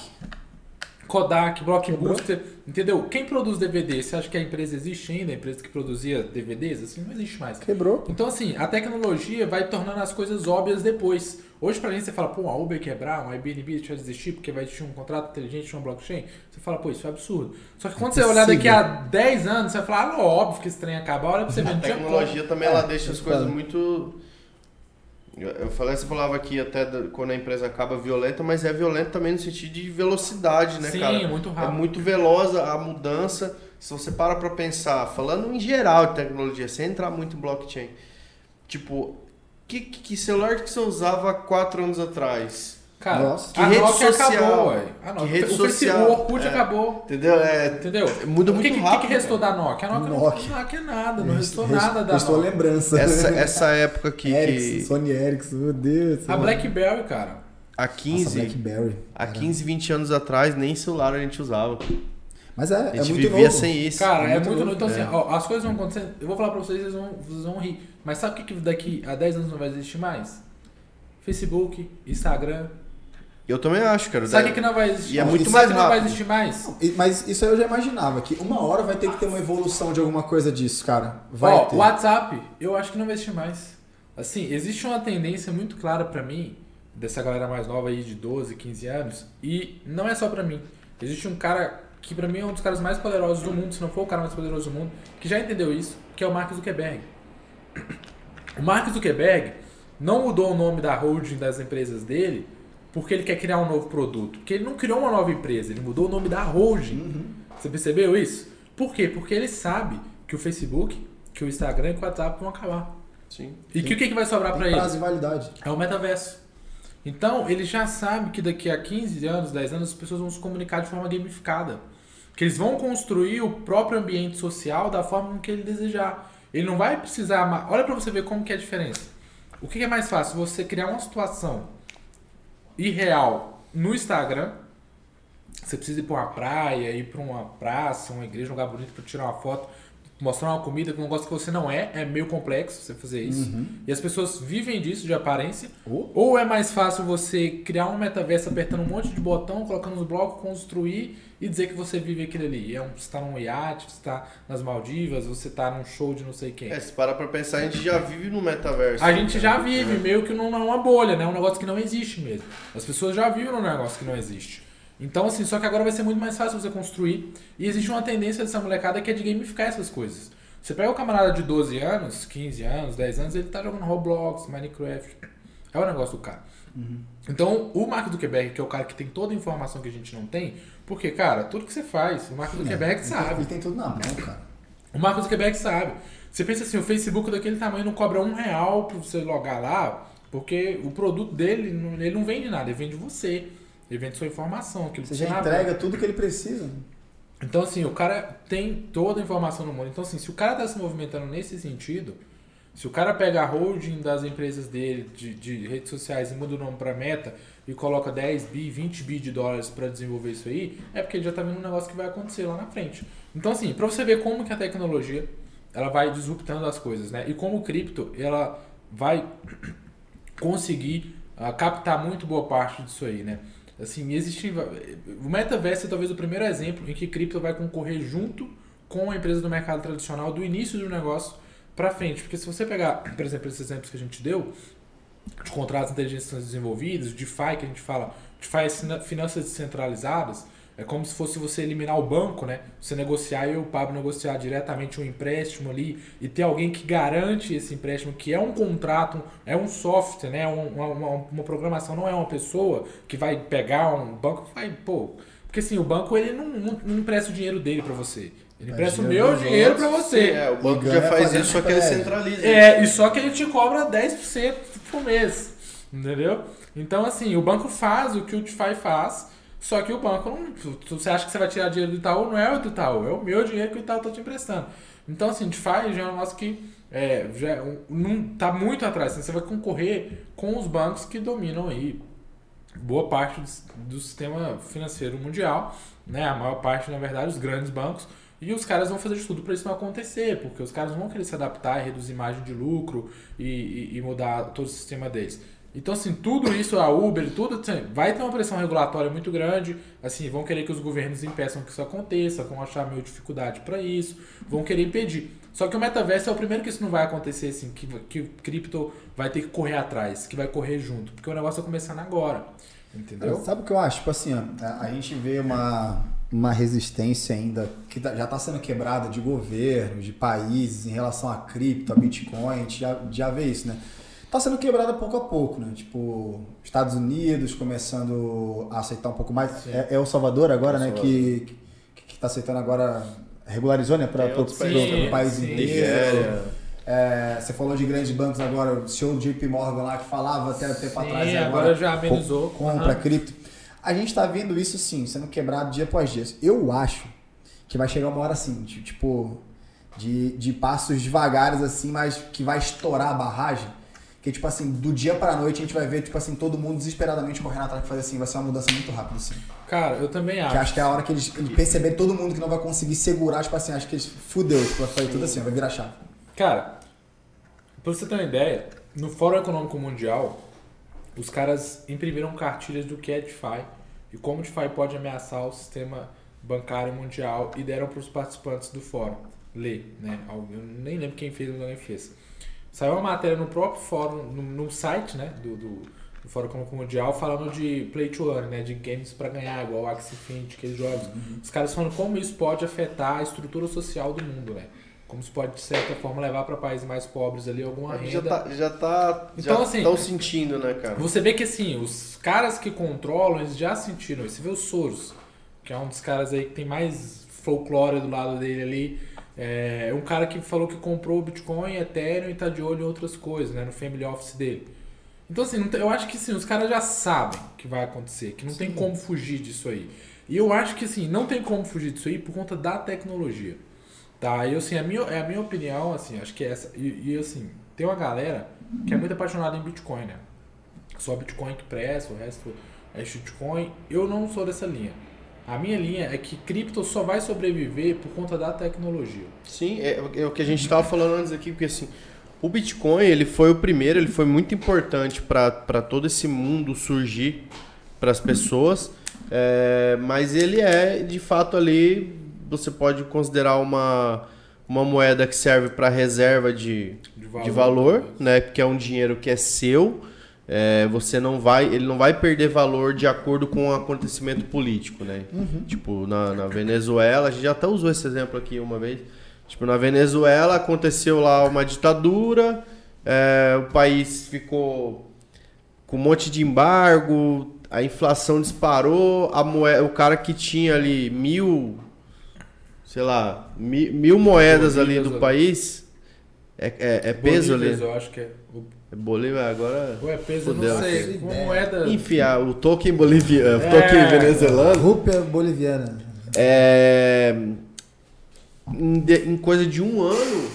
Kodak, Blockbuster, entendeu? Quem produz DVD? Você acha que a empresa existe ainda? A empresa que produzia DVDs? Assim, não existe mais. Quebrou. Então, assim, a tecnologia vai tornando as coisas óbvias depois. Hoje, pra gente, você fala, pô, a Uber quebrar, um Airbnb deixar de existir porque vai existir um contrato inteligente, uma blockchain. Você fala, pô, isso é absurdo. Só que quando você olhar daqui a 10 anos, você vai falar, ah, óbvio que esse trem acaba. Olha pra você ver, A não tecnologia como. também É, ela deixa as eu coisas muito. Eu eu falei essa palavra aqui até quando a empresa acaba violenta, mas é violenta também no sentido de velocidade, né, Sim, cara? muito É rápido. muito veloz a mudança. Se você para pra pensar, falando em geral de tecnologia, sem entrar muito em blockchain, tipo, que, que que celular que você usava há quatro anos atrás? Cara, Nossa. a Que rede Nokia social? acabou, ué. A Que Nokia, rede o Facebook, social? o Orkut É. acabou. Entendeu? É, Entendeu? Muda o que, muito que- rápido, que restou da Nokia? A Nokia, Nokia. não, Nokia nada, não restou Rest- nada da Restou a Nokia. lembrança. essa, essa época aqui Ericsson, que Sony Ericsson, meu Deus. A Blackberry, cara. há Nossa, 15, Blackberry. há Cara. 15, 20 anos atrás nem celular a gente usava. Mas é, A é gente muito vivia novo. sem isso. Cara, é muito muito novo. Então, É. assim, ó, as coisas vão acontecendo. Eu vou falar pra vocês, vocês vão, vocês vão rir. Mas sabe o que, que daqui a 10 anos não vai existir mais? Facebook, Instagram. Eu também acho, cara. Sabe o que, não vai existir? E é muito mais que não vai rápido. existir mais? E- Mas isso aí eu já imaginava, que uma hora vai ter que ter uma evolução de alguma coisa disso, cara. Vai Ó, ter. o WhatsApp, eu acho que não vai existir mais. Assim, existe uma tendência muito clara pra mim, dessa galera mais nova aí de 12, 15 anos, e não é só pra mim. Existe um cara que pra mim é um dos caras mais poderosos do mundo, se não for o cara mais poderoso do mundo, que já entendeu isso, que é o Mark Zuckerberg. O Mark Zuckerberg não mudou o nome da holding das empresas dele porque ele quer criar um novo produto. Porque ele não criou uma nova empresa, ele mudou o nome da holding. Você percebeu isso? Por quê? Porque ele sabe que o Facebook, que o Instagram e que o WhatsApp vão acabar. Sim. E que o que, que vai sobrar pra ele? prazo de validade. É o metaverso. Então, ele já sabe que daqui a 15 anos, 10 anos, as pessoas vão se comunicar de forma gamificada. Que eles vão construir o próprio ambiente social da forma que ele desejar. Ele não vai precisar... Olha pra você ver como que é a diferença. O que é mais fácil? Você criar uma situação irreal no Instagram. Você precisa ir pra uma praia, ir pra uma praça, uma igreja, um lugar bonito pra tirar uma foto, mostrar uma comida, um negócio que você não é. É meio complexo você fazer isso. E as pessoas vivem disso, de aparência. Oh. Ou é mais fácil você criar um metaverso apertando um monte de botão, colocando os blocos, construir e dizer que você vive aquilo ali. É um, você tá num iate, você tá nas Maldivas, você tá num show de não sei quem. É, se parar pra pensar, a gente já vive no metaverso. A gente já né? vive meio que numa bolha, né? Um negócio que não existe mesmo. As pessoas já vivem num negócio que não existe. Então, assim, só que agora vai ser muito mais fácil você construir. E existe uma tendência dessa molecada que é de gamificar essas coisas. Você pega o camarada de 12 anos, 15 anos, 10 anos, ele tá jogando Roblox, Minecraft. É o negócio do cara. Então, o Mark Zuckerberg, que é o cara que tem toda a informação que a gente não tem, porque, cara, tudo que você faz, o Mark Zuckerberg Ele tem- sabe. Ele tem tudo na mão, cara. O Marcos Zuckerberg sabe. Você pensa assim, o Facebook daquele tamanho não cobra um real pra você logar lá, porque o produto dele, ele não vende nada, ele vende você. Ele vende sua informação. Aquilo Você que já abre. entrega tudo que ele precisa. Então, assim, o cara tem toda a informação no mundo. Então, assim, se o cara tá se movimentando nesse sentido, se o cara pega a holding das empresas dele, de, de redes sociais, e muda o nome pra meta e coloca 10 bi, 20 bi de dólares pra desenvolver isso aí, é porque ele já tá vendo um negócio que vai acontecer lá na frente. Então, assim, pra você ver como que a tecnologia ela vai disruptando as coisas, né? E como o cripto, ela vai conseguir ah, captar muito boa parte disso aí, né? Assim, existe. O metaverso é talvez o primeiro exemplo em que cripto vai concorrer junto com a empresa do mercado tradicional do início do negócio para frente. Porque se você pegar, por exemplo, esses exemplos que a gente deu, de contratos de inteligência desenvolvidos, DeFi que a gente fala, DeFi é finanças descentralizadas, é como se fosse você eliminar o banco, né? Você negociar e o Pablo negociar diretamente um empréstimo ali e ter alguém que garante esse empréstimo, que é um contrato, é um software, né? Uma, uma, uma programação, não é uma pessoa que vai pegar um banco, vai, pô. Porque assim, o banco ele não, não, não empresta o dinheiro dele para você. Ele empresta o meu dinheiro para você. É, o banco já faz isso, só que ele centraliza. É, e só que ele te cobra 10% por mês. Entendeu? Então, assim, o banco faz o que o DeFi faz, só que o banco não. Você acha que você vai tirar dinheiro do Itaú? Não é o do Itaú, é o meu dinheiro que o Itaú está te emprestando. Então, assim, DeFi já é um negócio que é, já é não tá muito atrás. Assim, você vai concorrer com os bancos que dominam aí boa parte do, do sistema financeiro mundial, né? A maior parte, na verdade, os grandes bancos. E os caras vão fazer de tudo para isso não acontecer, porque os caras vão querer se adaptar, reduzir margem de lucro e, e, e, mudar todo o sistema deles. Então, assim, tudo isso, a Uber, tudo, assim, vai ter uma pressão regulatória muito grande, assim, vão querer que os governos impeçam que isso aconteça, vão achar meio dificuldade para isso, vão querer impedir. Só que o metaverso é o primeiro que isso não vai acontecer, assim, que, que o cripto vai ter que correr atrás, que vai correr junto, porque o negócio está começando agora, entendeu? Sabe o que eu acho? Tipo assim, ó, a gente vê uma uma resistência ainda que tá, já está sendo quebrada de governos, de países em relação a cripto, a Bitcoin, a gente já, já vê isso, né? Está sendo quebrada pouco a pouco, né? Tipo, Estados Unidos começando a aceitar um pouco mais. É, é, o Salvador agora, né? Que, que está aceitando agora, regularizou, né? Para o país inteiro. É, você falou de grandes bancos agora, o senhor JP Morgan lá que falava até tempo atrás. Agora, agora já amenizou. Compra uhum. cripto. A gente está vendo isso sim, sendo quebrado dia após dia. Eu acho que vai chegar uma hora assim, tipo, de, de passos devagares assim, mas que vai estourar a barragem. Que, tipo assim, do dia pra noite a gente vai ver, tipo assim, todo mundo desesperadamente correndo atrás de fazer assim, vai ser uma mudança muito rápida, assim. Pra eu também acho. Que acho que é a hora que eles, eles perceberem todo mundo que não vai conseguir segurar, tipo assim, acho que eles fudeu, tipo, vai fazer tudo assim, vai virar chave. Cara, pra você ter uma ideia, no Fórum Econômico Mundial, os caras imprimiram cartilhas do que é DeFi e como o DeFi pode ameaçar o sistema bancário mundial e deram para os participantes do fórum ler, né? Eu nem lembro quem fez, mas alguém fez. Saiu uma matéria no próprio fórum, no, no site, né, do, do, do Fórum Econômico Mundial, falando de play to earn, né, de games para ganhar, igual o Axie Infinity, aqueles jogos. Uhum. Os caras falando como isso pode afetar a estrutura social do mundo, né? como se pode de certa forma levar para países mais pobres ali alguma renda. Já tá, já tá então já assim, estão sentindo, né, cara? Você vê que assim, os caras que controlam, eles já sentiram isso. Você vê o Soros, que é um dos caras aí que tem mais folclore do lado dele ali. É um cara que falou que comprou Bitcoin, Ethereum e tá de olho em outras coisas, né, no family office dele. Então assim, eu acho que sim, os caras já sabem que vai acontecer, que não sim. tem como fugir disso aí. E eu acho que assim, não tem como fugir disso aí por conta da tecnologia. Tá, e assim, a minha, é a minha opinião, assim, acho que é essa. E, e, assim, tem uma galera que é muito apaixonada em Bitcoin, né? Só Bitcoin que presta, o resto é shitcoin. Eu não sou dessa linha. A minha linha é que cripto só vai sobreviver por conta da tecnologia. Sim, é, é o que a gente estava falando antes aqui, porque assim, o Bitcoin ele foi o primeiro, ele foi muito importante para todo esse mundo surgir para as pessoas, é, mas ele é de fato ali você pode considerar uma, uma moeda que serve para reserva de, de valor, de valor né? Que é um dinheiro que é seu. É, você não vai, ele não vai perder valor de acordo com o acontecimento político, né? Uhum. Tipo, na, na Venezuela, a gente já até usou esse exemplo aqui uma vez. Tipo, na Venezuela aconteceu lá uma ditadura, é, o país ficou com um monte de embargo, a inflação disparou, a moeda, o cara que tinha ali mil sei lá, mil, mil moedas ali do país. É, é, é peso ali? Eu acho que é. É Bolívia agora. Ou é peso, fudeu. não sei. Uma moeda. Enfim, o token boliviano, é, token venezuelano. Rúpia boliviana. É. Em, em, coisa de um ano,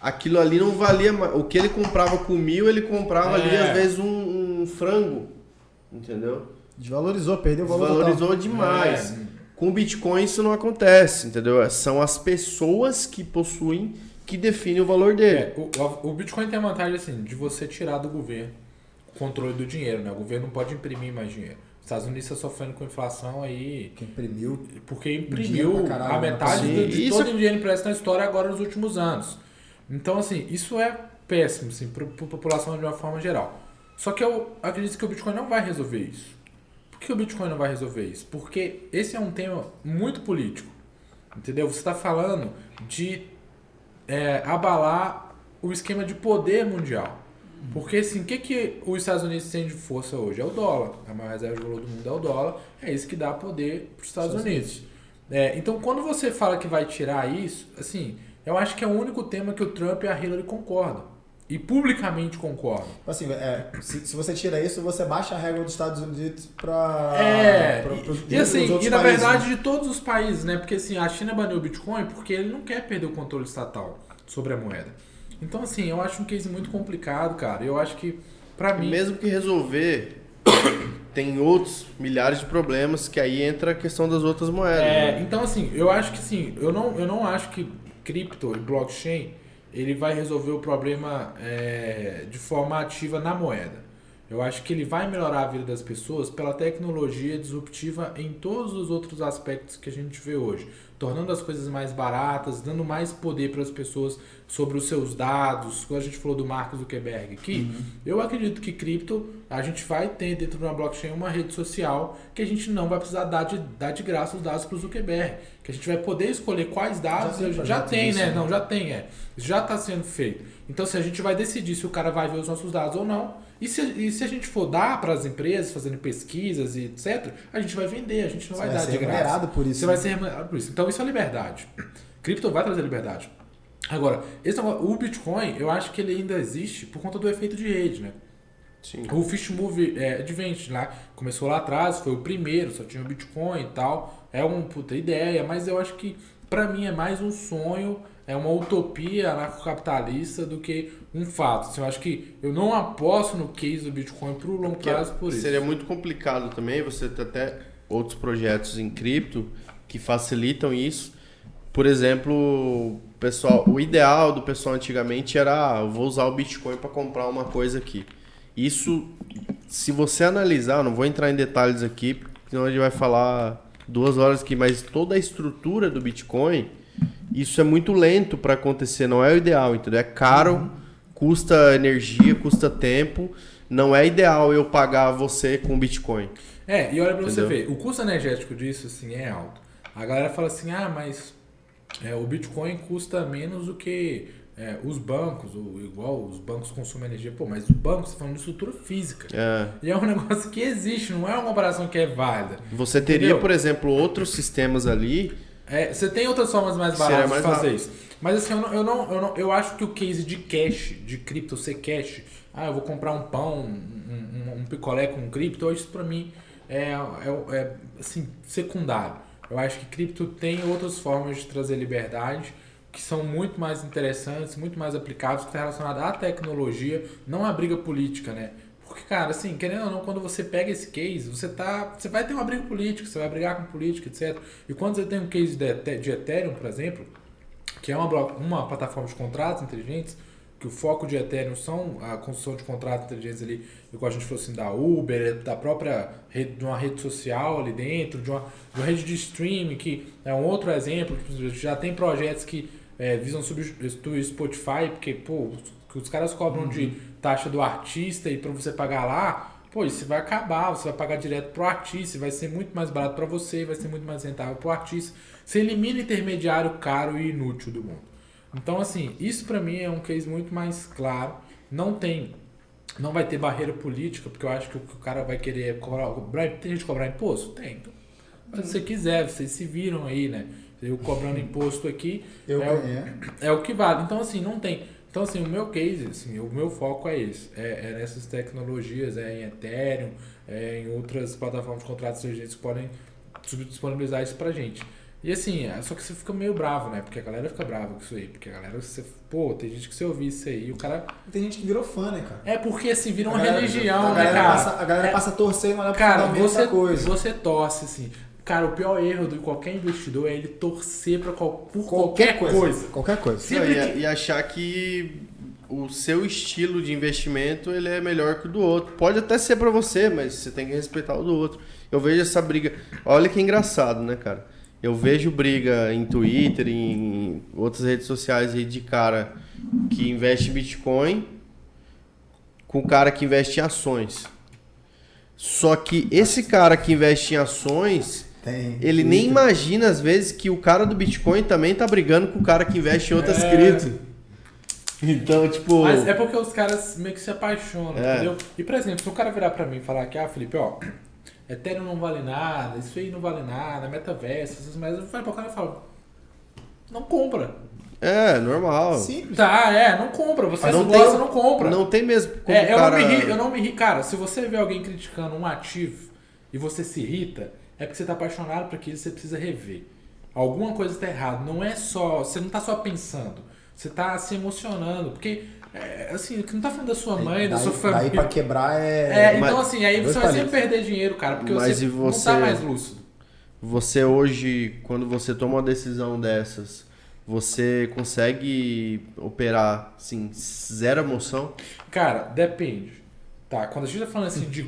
aquilo ali não valia mais. O que ele comprava com mil, ele comprava é. ali, às vezes, um, um, frango. Entendeu? Desvalorizou, perdeu o valor. Desvalorizou total. demais. É. Com o Bitcoin isso não acontece, entendeu? São as pessoas que possuem que definem o valor dele. É, o, o, Bitcoin tem a vantagem assim, de você tirar do governo o controle do dinheiro, né? O governo não pode imprimir mais dinheiro. Os Estados Unidos está sofrendo com inflação aí. Que imprimiu. Porque imprimiu caralho, a metade Sim, de, de isso- todo o dinheiro impresso na história agora nos últimos anos. Então, assim, isso é péssimo, assim, para a população de uma forma geral. Só que eu acredito que o Bitcoin não vai resolver isso. Por que o Bitcoin não vai resolver isso? Porque esse é um tema muito político. Entendeu? Você está falando de é, abalar o esquema de poder mundial. Porque assim, o que, que os Estados Unidos têm de força hoje? É o dólar. A maior reserva de valor do mundo é o dólar. É isso que dá poder para os Estados Unidos. É, então, quando você fala que vai tirar isso, assim, eu acho que é o único tema que o Trump e a Hillary concordam. E publicamente concordam. Assim, é, se, se você tira isso, você baixa a regra dos Estados Unidos pra. É, pra- e, pros assim, outros e na países, verdade né? de todos os países, né? Porque assim, a China baniu o Bitcoin porque ele não quer perder o controle estatal sobre a moeda. Então, assim, eu acho um case muito complicado, cara. Eu acho que, pra mim. Mesmo que resolver, tem outros milhares de problemas que aí entra a questão das outras moedas. É, né? então assim, eu acho que sim, eu não, eu não acho que cripto e blockchain ele vai resolver o problema é, de forma ativa na moeda. Eu acho que ele vai melhorar a vida das pessoas pela tecnologia disruptiva em todos os outros aspectos que a gente vê hoje, tornando as coisas mais baratas, dando mais poder para as pessoas sobre os seus dados. Quando a gente falou do Marcos Zuckerberg aqui, eu acredito que cripto a gente vai ter dentro de uma blockchain uma rede social que a gente não vai precisar dar de, dar de graça os dados para o Zuckerberg, que a gente vai poder escolher quais dados Já tem já, tem, né? né? Não, já tem, é. Já está sendo feito. Então, se a gente vai decidir se o cara vai ver os nossos dados ou não, e se, e se a gente for dar para as empresas fazendo pesquisas e etc, a gente vai vender, a gente não Você vai, vai dar de graça. por isso, Você vai né? ser remunerado por isso. Então, isso é liberdade. Cripto vai trazer liberdade. Agora, esse o Bitcoin, eu acho que ele ainda existe por conta do efeito de rede, né? Sim. O Fish Move é, Advent lá começou lá atrás, foi o primeiro, só tinha o Bitcoin e tal. É uma puta ideia, mas eu acho que pra mim é mais um sonho, é uma utopia anarcocapitalista do que um fato. Assim, eu acho que eu não aposto no case do Bitcoin pro longo Porque prazo por isso. Seria muito complicado também você ter até outros projetos em cripto que facilitam isso. Por exemplo, o pessoal, o ideal do pessoal antigamente era, ah, eu vou usar o Bitcoin para comprar uma coisa aqui. Isso, se você analisar, eu não vou entrar em detalhes aqui, porque senão a gente vai falar duas horas aqui, mas toda a estrutura do Bitcoin, isso é muito lento para acontecer, não é o ideal, entendeu? É caro, custa energia, custa tempo. Não é ideal eu pagar você com Bitcoin. É, e olha pra você ver, o custo energético disso assim é alto. A galera fala assim, ah, mas é, o Bitcoin custa menos do que é, os bancos, ou igual os bancos consomem energia. Pô, mas o banco, você tá falando de estrutura física. É, E é um negócio que existe, não é uma comparação que é válida. você teria, Entendeu? por exemplo, outros sistemas ali. É, você tem outras formas mais baratas mais de fazer rápido. isso. Mas assim, eu, não, eu, não, eu, não, eu acho que o case de cash, de cripto ser cash, ah, eu vou comprar um pão, um, um, um picolé com cripto, isso pra mim é, é, é assim, secundário. Eu acho que cripto tem outras formas de trazer liberdade que são muito mais interessantes, muito mais aplicáveis, que está relacionada à tecnologia, não à briga política, né? Porque, cara, assim, querendo ou não, quando você pega esse case, você tá. Você vai ter uma briga política, você vai brigar com política, etc. E quando você tem um case de, de Ethereum, por exemplo, que é uma, uma plataforma de contratos inteligentes, que o foco de Ethereum são a construção de contratos inteligentes ali, igual a gente falou assim, da Uber, da própria rede, de uma rede social ali dentro, de uma, de uma rede de streaming, que é um outro exemplo, já tem projetos que é, visam substituir Spotify, porque, pô, que os caras cobram de taxa do artista e para você pagar lá, pô, isso vai acabar, você vai pagar direto pro artista, vai ser muito mais barato para você, vai ser muito mais rentável pro artista. Você elimina o intermediário caro e inútil do mundo. Então, assim, isso para mim é um case muito mais claro. Não tem, não vai ter barreira política, porque eu acho que o cara vai querer cobrar, cobrar tem gente cobrar imposto? Tem. Então, mas se você quiser, vocês se viram aí, né? Eu cobrando imposto aqui Eu é, o- é o que vale. Então, assim, não tem. Então, assim, o meu case, assim, o meu foco é esse. É, é nessas tecnologias, é em Ethereum, é em outras plataformas de contratos inteligentes que podem disponibilizar isso pra gente. E assim, é- só que você fica meio bravo, né? Porque a galera fica brava com isso aí. Porque a galera, você, pô, tem gente que você ouvir isso aí, e o cara. Tem gente que virou fã, né, cara? É porque assim, vira uma galera- religião, a né, cara? Passa, a galera É- passa a torcer e não pro Cara, você, coisa. você torce, assim. Cara, o pior erro de qualquer investidor é ele torcer pra qual, por Qualquer, qualquer, coisa. Qualquer coisa. Não, e, que- e achar que o seu estilo de investimento ele é melhor que o do outro. Pode até ser para você, mas você tem que respeitar o do outro. Eu vejo essa briga. Olha que engraçado, né, cara? Eu vejo briga em Twitter, em outras redes sociais aí de cara que investe em Bitcoin com o cara que investe em ações. Só que esse cara que investe em ações, Tem. ele nem imagina às vezes que o cara do Bitcoin também tá brigando com o cara que investe em outras É. cripto. Então, tipo. Mas é porque os caras meio que se apaixonam, É. entendeu? E, por exemplo, se o cara virar pra mim e falar que, ah, Felipe, ó, Ethereum não vale nada, isso aí não vale nada, metaverso, essas merdas, eu falo pro cara e falo, não compra. É, normal. Simples. Tá, é, não compra. Você Mas não não gosta, tem- não compra. Não tem mesmo. como É, eu, cara- não me ri, eu não me ri. Cara, se você vê alguém criticando um ativo e você se irrita, é porque você tá apaixonado por aquilo e você precisa rever. Alguma coisa tá errada. Não é só. Você não tá só pensando. Você tá se emocionando. Porque, é, assim, que não tá falando da sua mãe, da daí, sua família. daí pra quebrar é. É, então Mas- assim, aí você vai sempre perder dinheiro, cara, porque Mas você, e não você- tá mais lúcido. Você hoje, quando você toma uma decisão dessas, você consegue operar, assim, zero emoção? Cara, depende. Tá, quando a gente tá falando assim de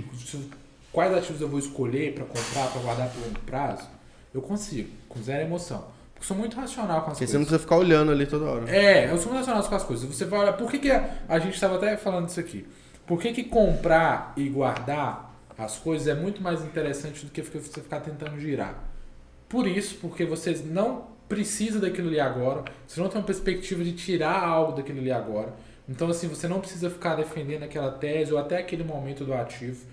quais ativos eu vou escolher pra comprar, pra guardar por longo prazo, eu consigo, com zero emoção. Porque eu sou muito racional com as Porque você coisas. não precisa ficar olhando ali toda hora. É, eu sou muito racional com as coisas. Você vai olhar, por que, que a, a gente estava até falando disso aqui? Por que, que comprar e guardar as coisas é muito mais interessante do que você ficar tentando girar? Por isso, porque você não precisa daquilo ali agora, você não tem uma perspectiva de tirar algo daquilo ali agora. Então, assim, você não precisa ficar defendendo aquela tese ou até aquele momento do ativo.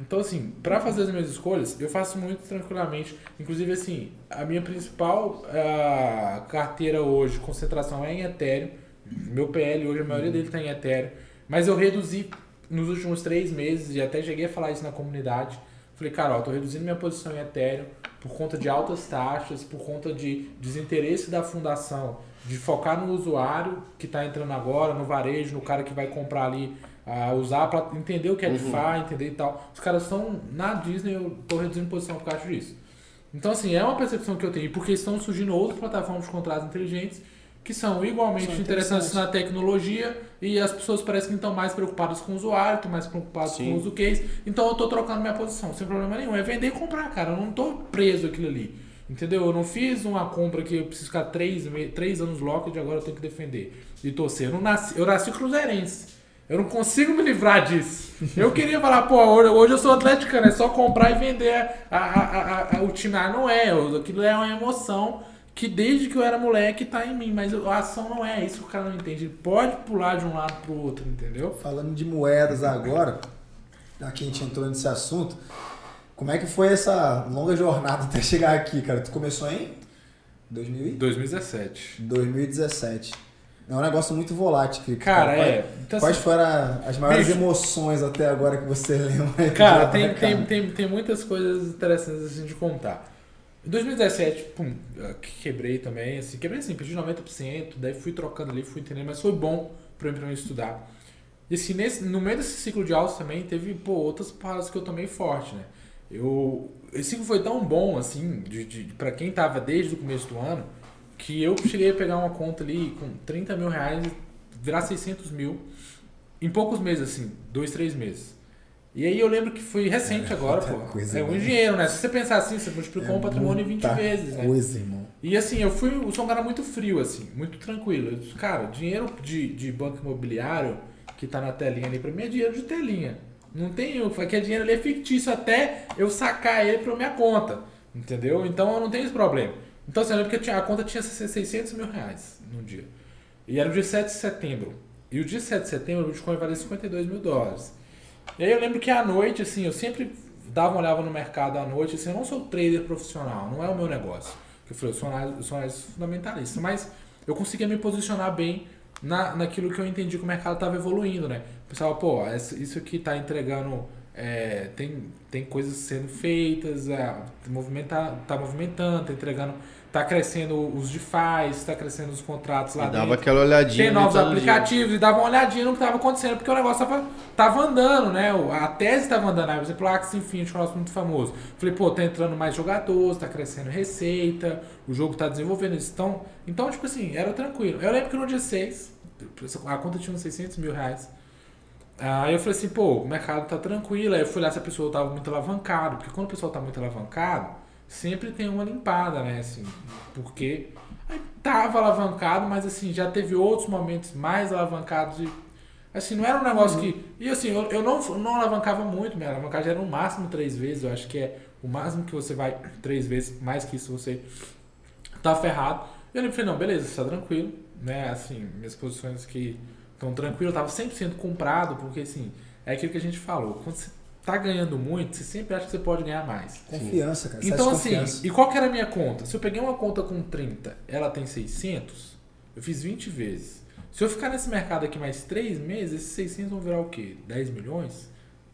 Então, assim, para fazer as minhas escolhas, eu faço muito tranquilamente. Inclusive, assim, a minha principal ah, carteira hoje, concentração é em Ethereum. Meu PL hoje, a maioria dele está em Ethereum. Mas eu reduzi nos últimos três meses e até cheguei a falar isso na comunidade. Falei, cara, ó, tô reduzindo minha posição em Ethereum por conta de altas taxas, por conta de desinteresse da fundação de focar no usuário que está entrando agora, no varejo, no cara que vai comprar ali, ah, usar para entender o que é DeFi, entender e tal. Os caras estão na Disney, eu tô reduzindo posição por causa disso. Então, assim, é uma percepção que eu tenho, porque estão surgindo outras plataformas de contratos inteligentes que são igualmente São interessantes interessantes. na tecnologia e as pessoas parecem que estão mais preocupadas com o usuário, estão mais preocupadas Sim. com o uso case. Então eu tô trocando minha posição, sem problema nenhum. É vender e comprar, cara. Eu não tô preso aquilo ali. Entendeu? Eu não fiz uma compra que eu preciso ficar três, três anos locked e agora eu tenho que defender e torcer. Eu, não nasci, eu nasci cruzeirense. Eu não consigo me livrar disso. Eu queria falar, pô, hoje, eu sou atleticano, é só comprar e vender a, a, a, a- o time. Ah, não é. Aquilo é uma emoção que desde que eu era moleque tá em mim, mas a ação não é isso que o cara não entende. Ele pode pular de um lado pro outro, entendeu? Falando de moedas agora, já que a gente entrou nesse assunto, como é que foi essa longa jornada até chegar aqui, cara? Tu começou em 2000 e- 2017. 2017. É um negócio muito volátil. Cara, Quais- é. Então, Quais assim, foram as maiores emoções até agora que você lembra? Cara, tem, tem, tem, tem muitas coisas interessantes assim de contar. Em 2017, pum, quebrei também, assim, quebrei assim, perdi 90%, daí fui trocando ali, fui entendendo, mas foi bom pra mim, pra mim estudar. E assim, nesse, no meio desse ciclo de aulas também, teve, pô, outras paradas que eu tomei forte, né? Eu, esse ciclo foi tão bom, assim, de, de, pra quem tava desde o começo do ano, que eu cheguei a pegar uma conta ali com 30 mil reais e virar 600 mil em poucos meses, assim, dois, três meses. E aí eu lembro que foi recente agora, muita pô. coisa, é um né? dinheiro, né? Se você pensar assim, você multiplicou um patrimônio em 20 muita vezes, né? Coisa, irmão. E assim, eu fui, eu sou um cara muito frio, assim, muito tranquilo. Eu disse, cara, dinheiro de, de banco imobiliário que tá na telinha ali, pra mim é dinheiro de telinha. Não tem, que é dinheiro ali é fictício até eu sacar ele pra minha conta. Entendeu? Então eu não tenho esse problema. Então assim, eu lembro que a conta tinha 600 mil reais no dia. E era o dia 7 de setembro. E o dia 7 de setembro o Bitcoin valia 52 mil dólares. E aí eu lembro que à noite, assim, eu sempre dava uma olhada no mercado à noite, assim, eu não sou trader profissional, não é o meu negócio. Que eu falei, eu sou mais, eu sou mais fundamentalista, mas eu conseguia me posicionar bem na, naquilo que eu entendi que o mercado estava evoluindo, né? Pensava, pô, isso aqui tá entregando, é, tem, tem coisas sendo feitas, é, movimenta, tá movimentando, tá entregando, tá crescendo os DeFi, tá crescendo os contratos lá E dentro dava aquela olhadinha. tem novos todo dia. aplicativos e dava uma olhadinha no que estava acontecendo, porque o negócio tava, tava andando, né? A tese estava andando. Aí, por exemplo, o Axie Infinity, um negócio muito famoso. Falei, pô, tá entrando mais jogadores, tá crescendo receita, o jogo tá desenvolvendo isso. Então, então, tipo assim, era tranquilo. Eu lembro que no dia 6, A conta tinha uns 600 mil reais. Aí eu falei assim, pô, o mercado tá tranquilo. Aí eu fui olhar se a pessoa tava muito alavancado. Porque quando o pessoal tá muito alavancado, sempre tem uma limpada, né? Assim, porque tava alavancado, mas assim, já teve outros momentos mais alavancados e. Assim, não era um negócio uhum. que. E assim, eu, eu não, não alavancava muito, minha alavancagem era no máximo três vezes. Eu acho que é o máximo que você vai três vezes, mais que isso você tá ferrado. Eu falei, não, beleza, está tranquilo, né? Assim, minhas posições que estão tranquilo, eu tava 100% comprado, porque assim, é aquilo que a gente falou. Quando você tá ganhando muito, você sempre acha que você pode ganhar mais. Confiança, cara. Então, assim, confiança. e qual que era a minha conta? Se eu peguei uma conta com 30, ela tem 600, eu fiz 20 vezes. Se eu ficar nesse mercado aqui mais 3 meses, esses 600 vão virar o quê? 10 milhões?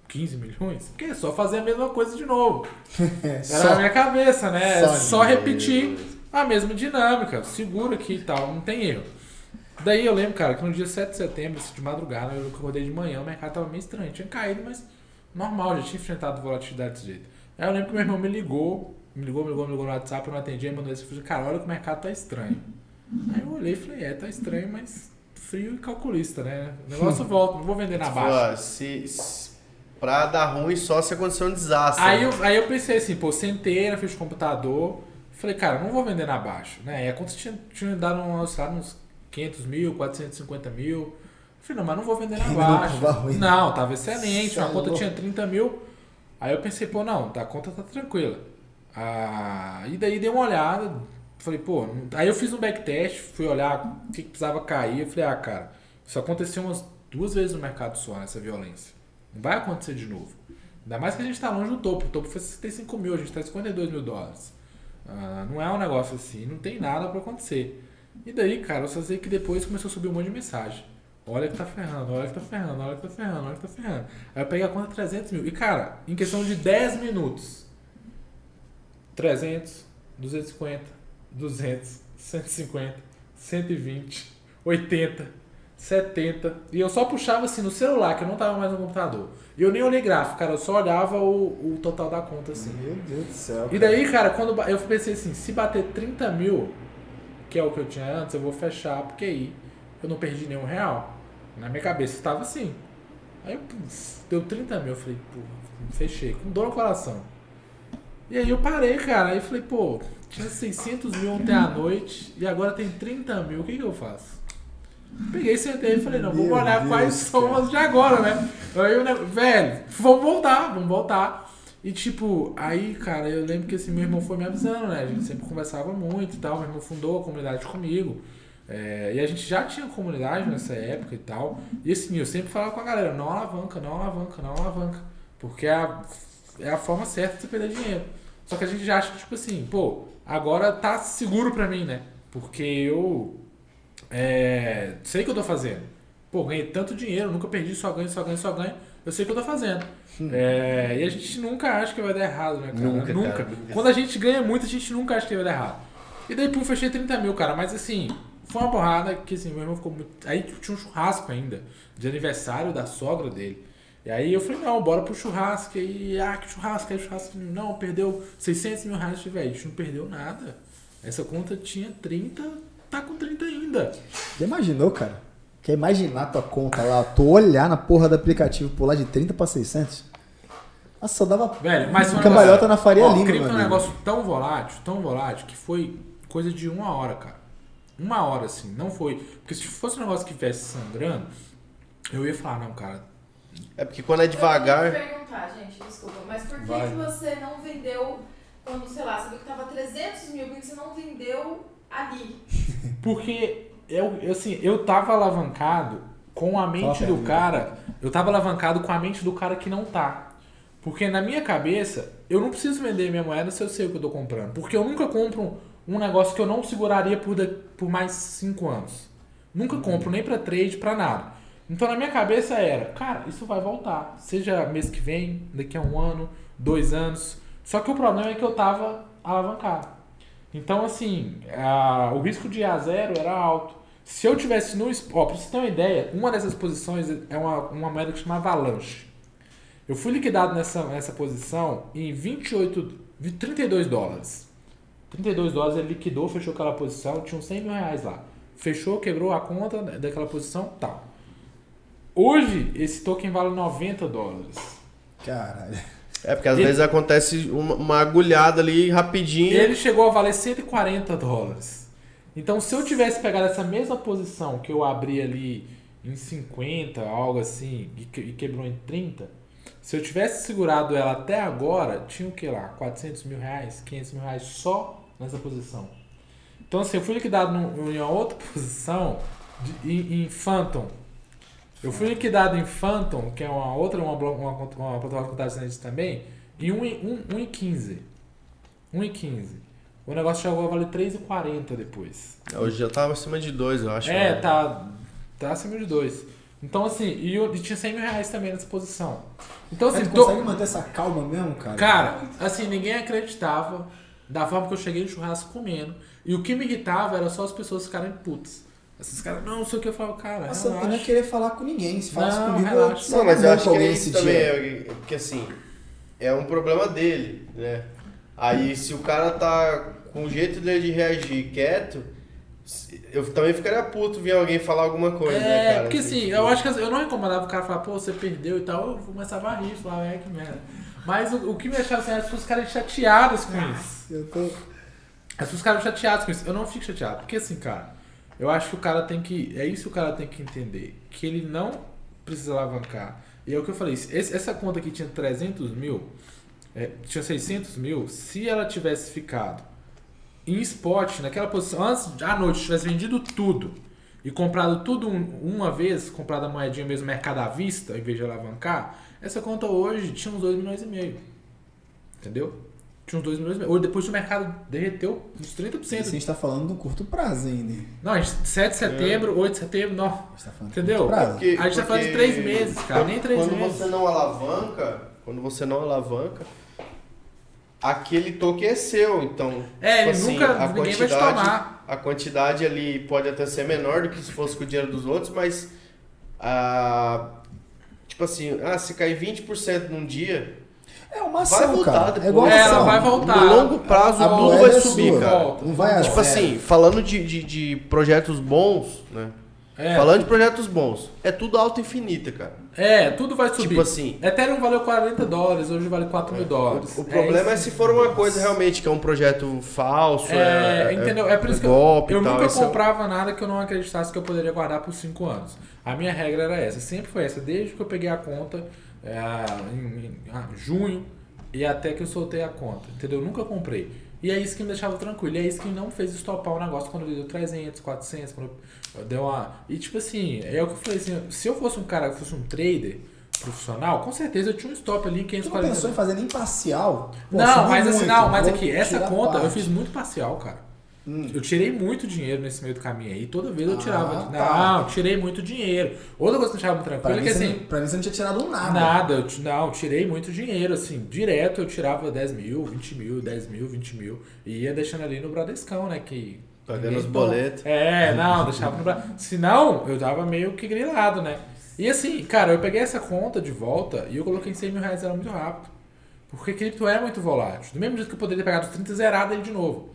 15 milhões? Porque é só fazer a mesma coisa de novo. Era só, na minha cabeça, né? Só, só repetir a mesma dinâmica. Seguro aqui e tal, não tem erro. Daí eu lembro, cara, que no dia 7 de setembro, de madrugada, eu acordei de manhã, o mercado tava meio estranho. Tinha caído, mas normal, já tinha enfrentado volatilidade desse jeito. Aí eu lembro que meu irmão me ligou, me ligou, me ligou, me ligou no WhatsApp, eu não atendi, mandou isso. Eu falei, cara, olha que o mercado tá estranho. Aí eu olhei e falei, é, tá estranho, mas frio e calculista, né? O negócio volta, não vou vender na baixa. Se, se, pra dar ruim só se acontecer um desastre. Aí, eu, aí eu pensei assim, pô, sentei na frente do computador, falei, cara, não vou vender na baixa, né? E a conta tinha, tinha dado uns, uns 500 mil, 450 mil. Eu falei, não, mas não vou vender na baixa. Não, não, tava excelente, a conta tinha 30 mil. Aí eu pensei, pô, não, a conta tá tranquila. Ah, e daí dei uma olhada, falei, pô, aí eu fiz um backtest, fui olhar o que, que precisava cair. Eu falei, ah, cara, isso aconteceu umas duas vezes no mercado só, essa violência. Não vai acontecer de novo. Ainda mais que a gente está longe do topo. O topo foi 65 mil, a gente está 52 mil dólares. Ah, não é um negócio assim, não tem nada para acontecer. E daí, cara, eu só sei que depois começou a subir um monte de mensagem. Olha que tá ferrando, olha que tá ferrando, olha que tá ferrando, olha que tá ferrando. Aí eu peguei a conta 300 mil. E, cara, em questão de 10 minutos, 300, 250, 200, 150, 120, 80, 70. E eu só puxava assim no celular, que eu não tava mais no computador. E eu nem olhei gráfico, cara, eu só olhava o, o total da conta assim. Meu Deus do céu. Cara. E daí, cara, quando eu pensei assim, se bater 30 mil, que é o que eu tinha antes, eu vou fechar, porque aí eu não perdi nenhum real. Na minha cabeça estava assim. Aí eu, deu 30 mil, eu falei, pô, fechei, com dor no coração. E aí eu parei, cara, aí falei, pô, tinha 600 mil ontem à noite e agora tem 30 mil, o que, que eu faço? Peguei, sentei e falei, não, vamos olhar Deus quais são as de agora, né? Aí eu, velho, vamos voltar, vamos voltar. E tipo, aí, cara, eu lembro que assim, meu irmão foi me avisando, né? A gente sempre conversava muito e tal. Meu irmão fundou a comunidade comigo. É, e a gente já tinha comunidade nessa época e tal. E assim, eu sempre falava com a galera, não alavanca, não alavanca, não alavanca. Porque é a, é a forma certa de você perder dinheiro. Só que a gente já acha, tipo assim, pô, agora tá seguro pra mim, né? Porque eu é, sei o que eu tô fazendo. Pô, ganhei tanto dinheiro, nunca perdi, só ganho, só ganho, só ganho. Eu sei o que eu tô fazendo. É, e a gente nunca acha que vai dar errado, né, cara? Nunca, nunca. Cara, Quando a gente ganha muito, a gente nunca acha que vai dar errado. E daí, pô, fechei 30 mil, cara. Mas assim, foi uma porrada que assim, meu irmão ficou muito. Aí tinha um churrasco ainda, de aniversário da sogra dele. E aí eu falei, não, bora pro churrasco. E aí, ah, que churrasco, aí churrasco. Não, perdeu 600 mil reais. Velho, a gente não perdeu nada. Essa conta tinha 30, tá com 30 ainda. Já imaginou, cara? Quer imaginar tua conta lá, tu olhar na porra do aplicativo pular de 30 pra 600? Nossa, só dava Velho, mas um cambalhota na Faria Lima, cripto é um negócio tão volátil, tão volátil, que foi coisa de uma hora, cara. Uma hora, assim, não foi. Porque se fosse um negócio que estivesse sangrando, eu ia falar, não, cara. É porque quando é devagar. Eu vou perguntar, gente, desculpa, mas por que, que você não vendeu quando, sei lá, você viu que tava 300 mil, por que você não vendeu ali? Porque eu, assim, eu tava alavancado com a mente do cara. Eu tava alavancado com a mente do cara que não tá. Porque na minha cabeça, eu não preciso vender minha moeda se eu sei o que eu tô comprando. Porque eu nunca compro um negócio que eu não seguraria por, de, por mais 5 anos. Nunca uhum. compro nem para trade, para nada. Então na minha cabeça era, cara, isso vai voltar. Seja mês que vem, daqui a um ano, dois anos. Só que o problema é que eu tava alavancado. Então, assim, a, o risco de ir a zero era alto. Se eu tivesse no. Ó, pra você ter uma ideia, uma dessas posições é uma, uma moeda que chama Avalanche. Eu fui liquidado nessa, nessa posição em 28, 32 dólares. 32 dólares ele liquidou, fechou aquela posição, tinha uns 100 mil reais lá. fechou, quebrou a conta daquela posição, tal. Hoje, esse token vale 90 dólares. Caralho. É, porque às Ele- vezes acontece uma, uma agulhada ali rapidinho. Ele chegou a valer 140 dólares. Então, se eu tivesse pegado essa mesma posição que eu abri ali em 50, algo assim, e que- e quebrou em 30, se eu tivesse segurado ela até agora, tinha o que lá? 400 mil reais, 500 mil reais só nessa posição. Então, assim, eu fui liquidado num- em uma outra posição de- em, em Phantom. Eu fui liquidado em Phantom, que é uma outra, uma, uma, uma plataforma de contagem também, em 1,15. 1,15. O negócio chegou a valer 3,40 depois. Hoje já tava acima de dois, eu acho. É, né? tá, tá acima de 2. Então, assim, e, eu, e tinha 100 mil reais também nessa posição. Então, assim, Mas tu tô- consegue manter essa calma mesmo, cara? Cara, assim, ninguém acreditava da forma que eu cheguei no churrasco comendo. E o que me irritava era só as pessoas ficarem putas. Esses caras, não, não sei o que eu falo, cara. Nossa, eu não ia querer falar com ninguém. Se falasse Não, comigo, relaxa. eu Não, mas eu acho que é alguém isso também, dia. é, porque assim, é um problema dele, né? Aí se o cara tá com o jeito dele de reagir quieto, eu também ficaria puto vir alguém falar alguma coisa, É, né, cara? porque assim, tipo, eu acho que eu não recomendava o cara falar, pô, você perdeu e tal, eu começava a rir, falar, é que merda. Mas o, o que me achava assim, as pessoas ficarem chateadas com isso. Eu tô... As pessoas ficaram chateadas com isso. Eu não fico chateado, porque assim, cara, eu acho que o cara tem que. É isso que o cara tem que entender. Que ele não precisa alavancar. E é o que eu falei, esse- essa conta aqui tinha 300 mil, é, tinha 600 mil, se ela tivesse ficado em spot, naquela posição, antes à noite, tivesse vendido tudo e comprado tudo um- uma vez, comprado a moedinha mesmo mercado à vista, em vez de alavancar, essa conta hoje tinha uns 2 milhões e meio. Entendeu? Tinha uns 2 milhões e meio. Hoje, depois o mercado derreteu uns 30%. Isso a gente tá falando do curto prazo ainda. Não, a gente, 7 de setembro, 8 de setembro, não. A gente tá falando Entendeu? prazo. Porque- a gente tá falando de porque 3 meses, cara, nem 3 quando meses. você não alavanca, quando você não alavanca, aquele token é seu, então. É, tipo ele nunca- a ninguém vai te quantidade- tomar. A quantidade ali pode até ser menor do que se fosse com o dinheiro dos outros, mas ah, tipo assim, ah, se cair 20% num dia, É uma Vai ação, voltar cara. depois. É igual É, ação. ela vai voltar. no longo prazo A tudo vai é subir, sua. cara. Não vai Tipo assim, falando de, de, de projetos bons, né? É, Falando de projetos bons, é tudo alta infinita, cara. É, tudo vai subir. Tipo assim- Ethereum valeu 40 dólares, hoje vale 4 mil dólares. O problema é, isso. se for uma coisa realmente que é um projeto falso, É, é, entendeu? É por isso que golpe eu, eu tal, nunca é o- comprava nada que eu não acreditasse que eu poderia guardar por 5 anos. A minha regra era essa, sempre foi essa, desde que eu peguei a conta é, em, em ah, junho e até que eu soltei a conta, entendeu? Eu nunca comprei. E é isso que me deixava tranquilo, e é isso que não fez estopar o negócio quando ele deu 300, 400, quando eu deu uma... E tipo assim, é o que eu falei assim, se eu fosse um cara que fosse um trader profissional, com certeza eu tinha um stop ali, Tu não 540 pensou em fazer nem parcial? Pô, não, mas assim, muito, não, mas aqui, essa tirar conta eu parte. fiz muito parcial, cara. Hum. Eu tirei muito dinheiro nesse meio do caminho aí. Toda vez eu Ah, tirava. Não, tá. tirei muito dinheiro. Outra coisa que eu deixava muito Pra tranquilo é que assim. não, pra mim você não tinha tirado nada. Nada, eu, não, tirei muito dinheiro, assim, direto eu tirava 10 mil, 20 mil, 10 mil, 20 mil, e ia deixando ali no Bradescão, né, que... Pagando os boletos. É, não, deixava no Bradescão, senão eu tava meio que grilado, né. E assim, cara, eu peguei essa conta de volta e eu coloquei em 100 mil reais, era muito rápido, porque cripto é muito volátil, do mesmo jeito que eu poderia pegar dos 30 e zerado ele de novo.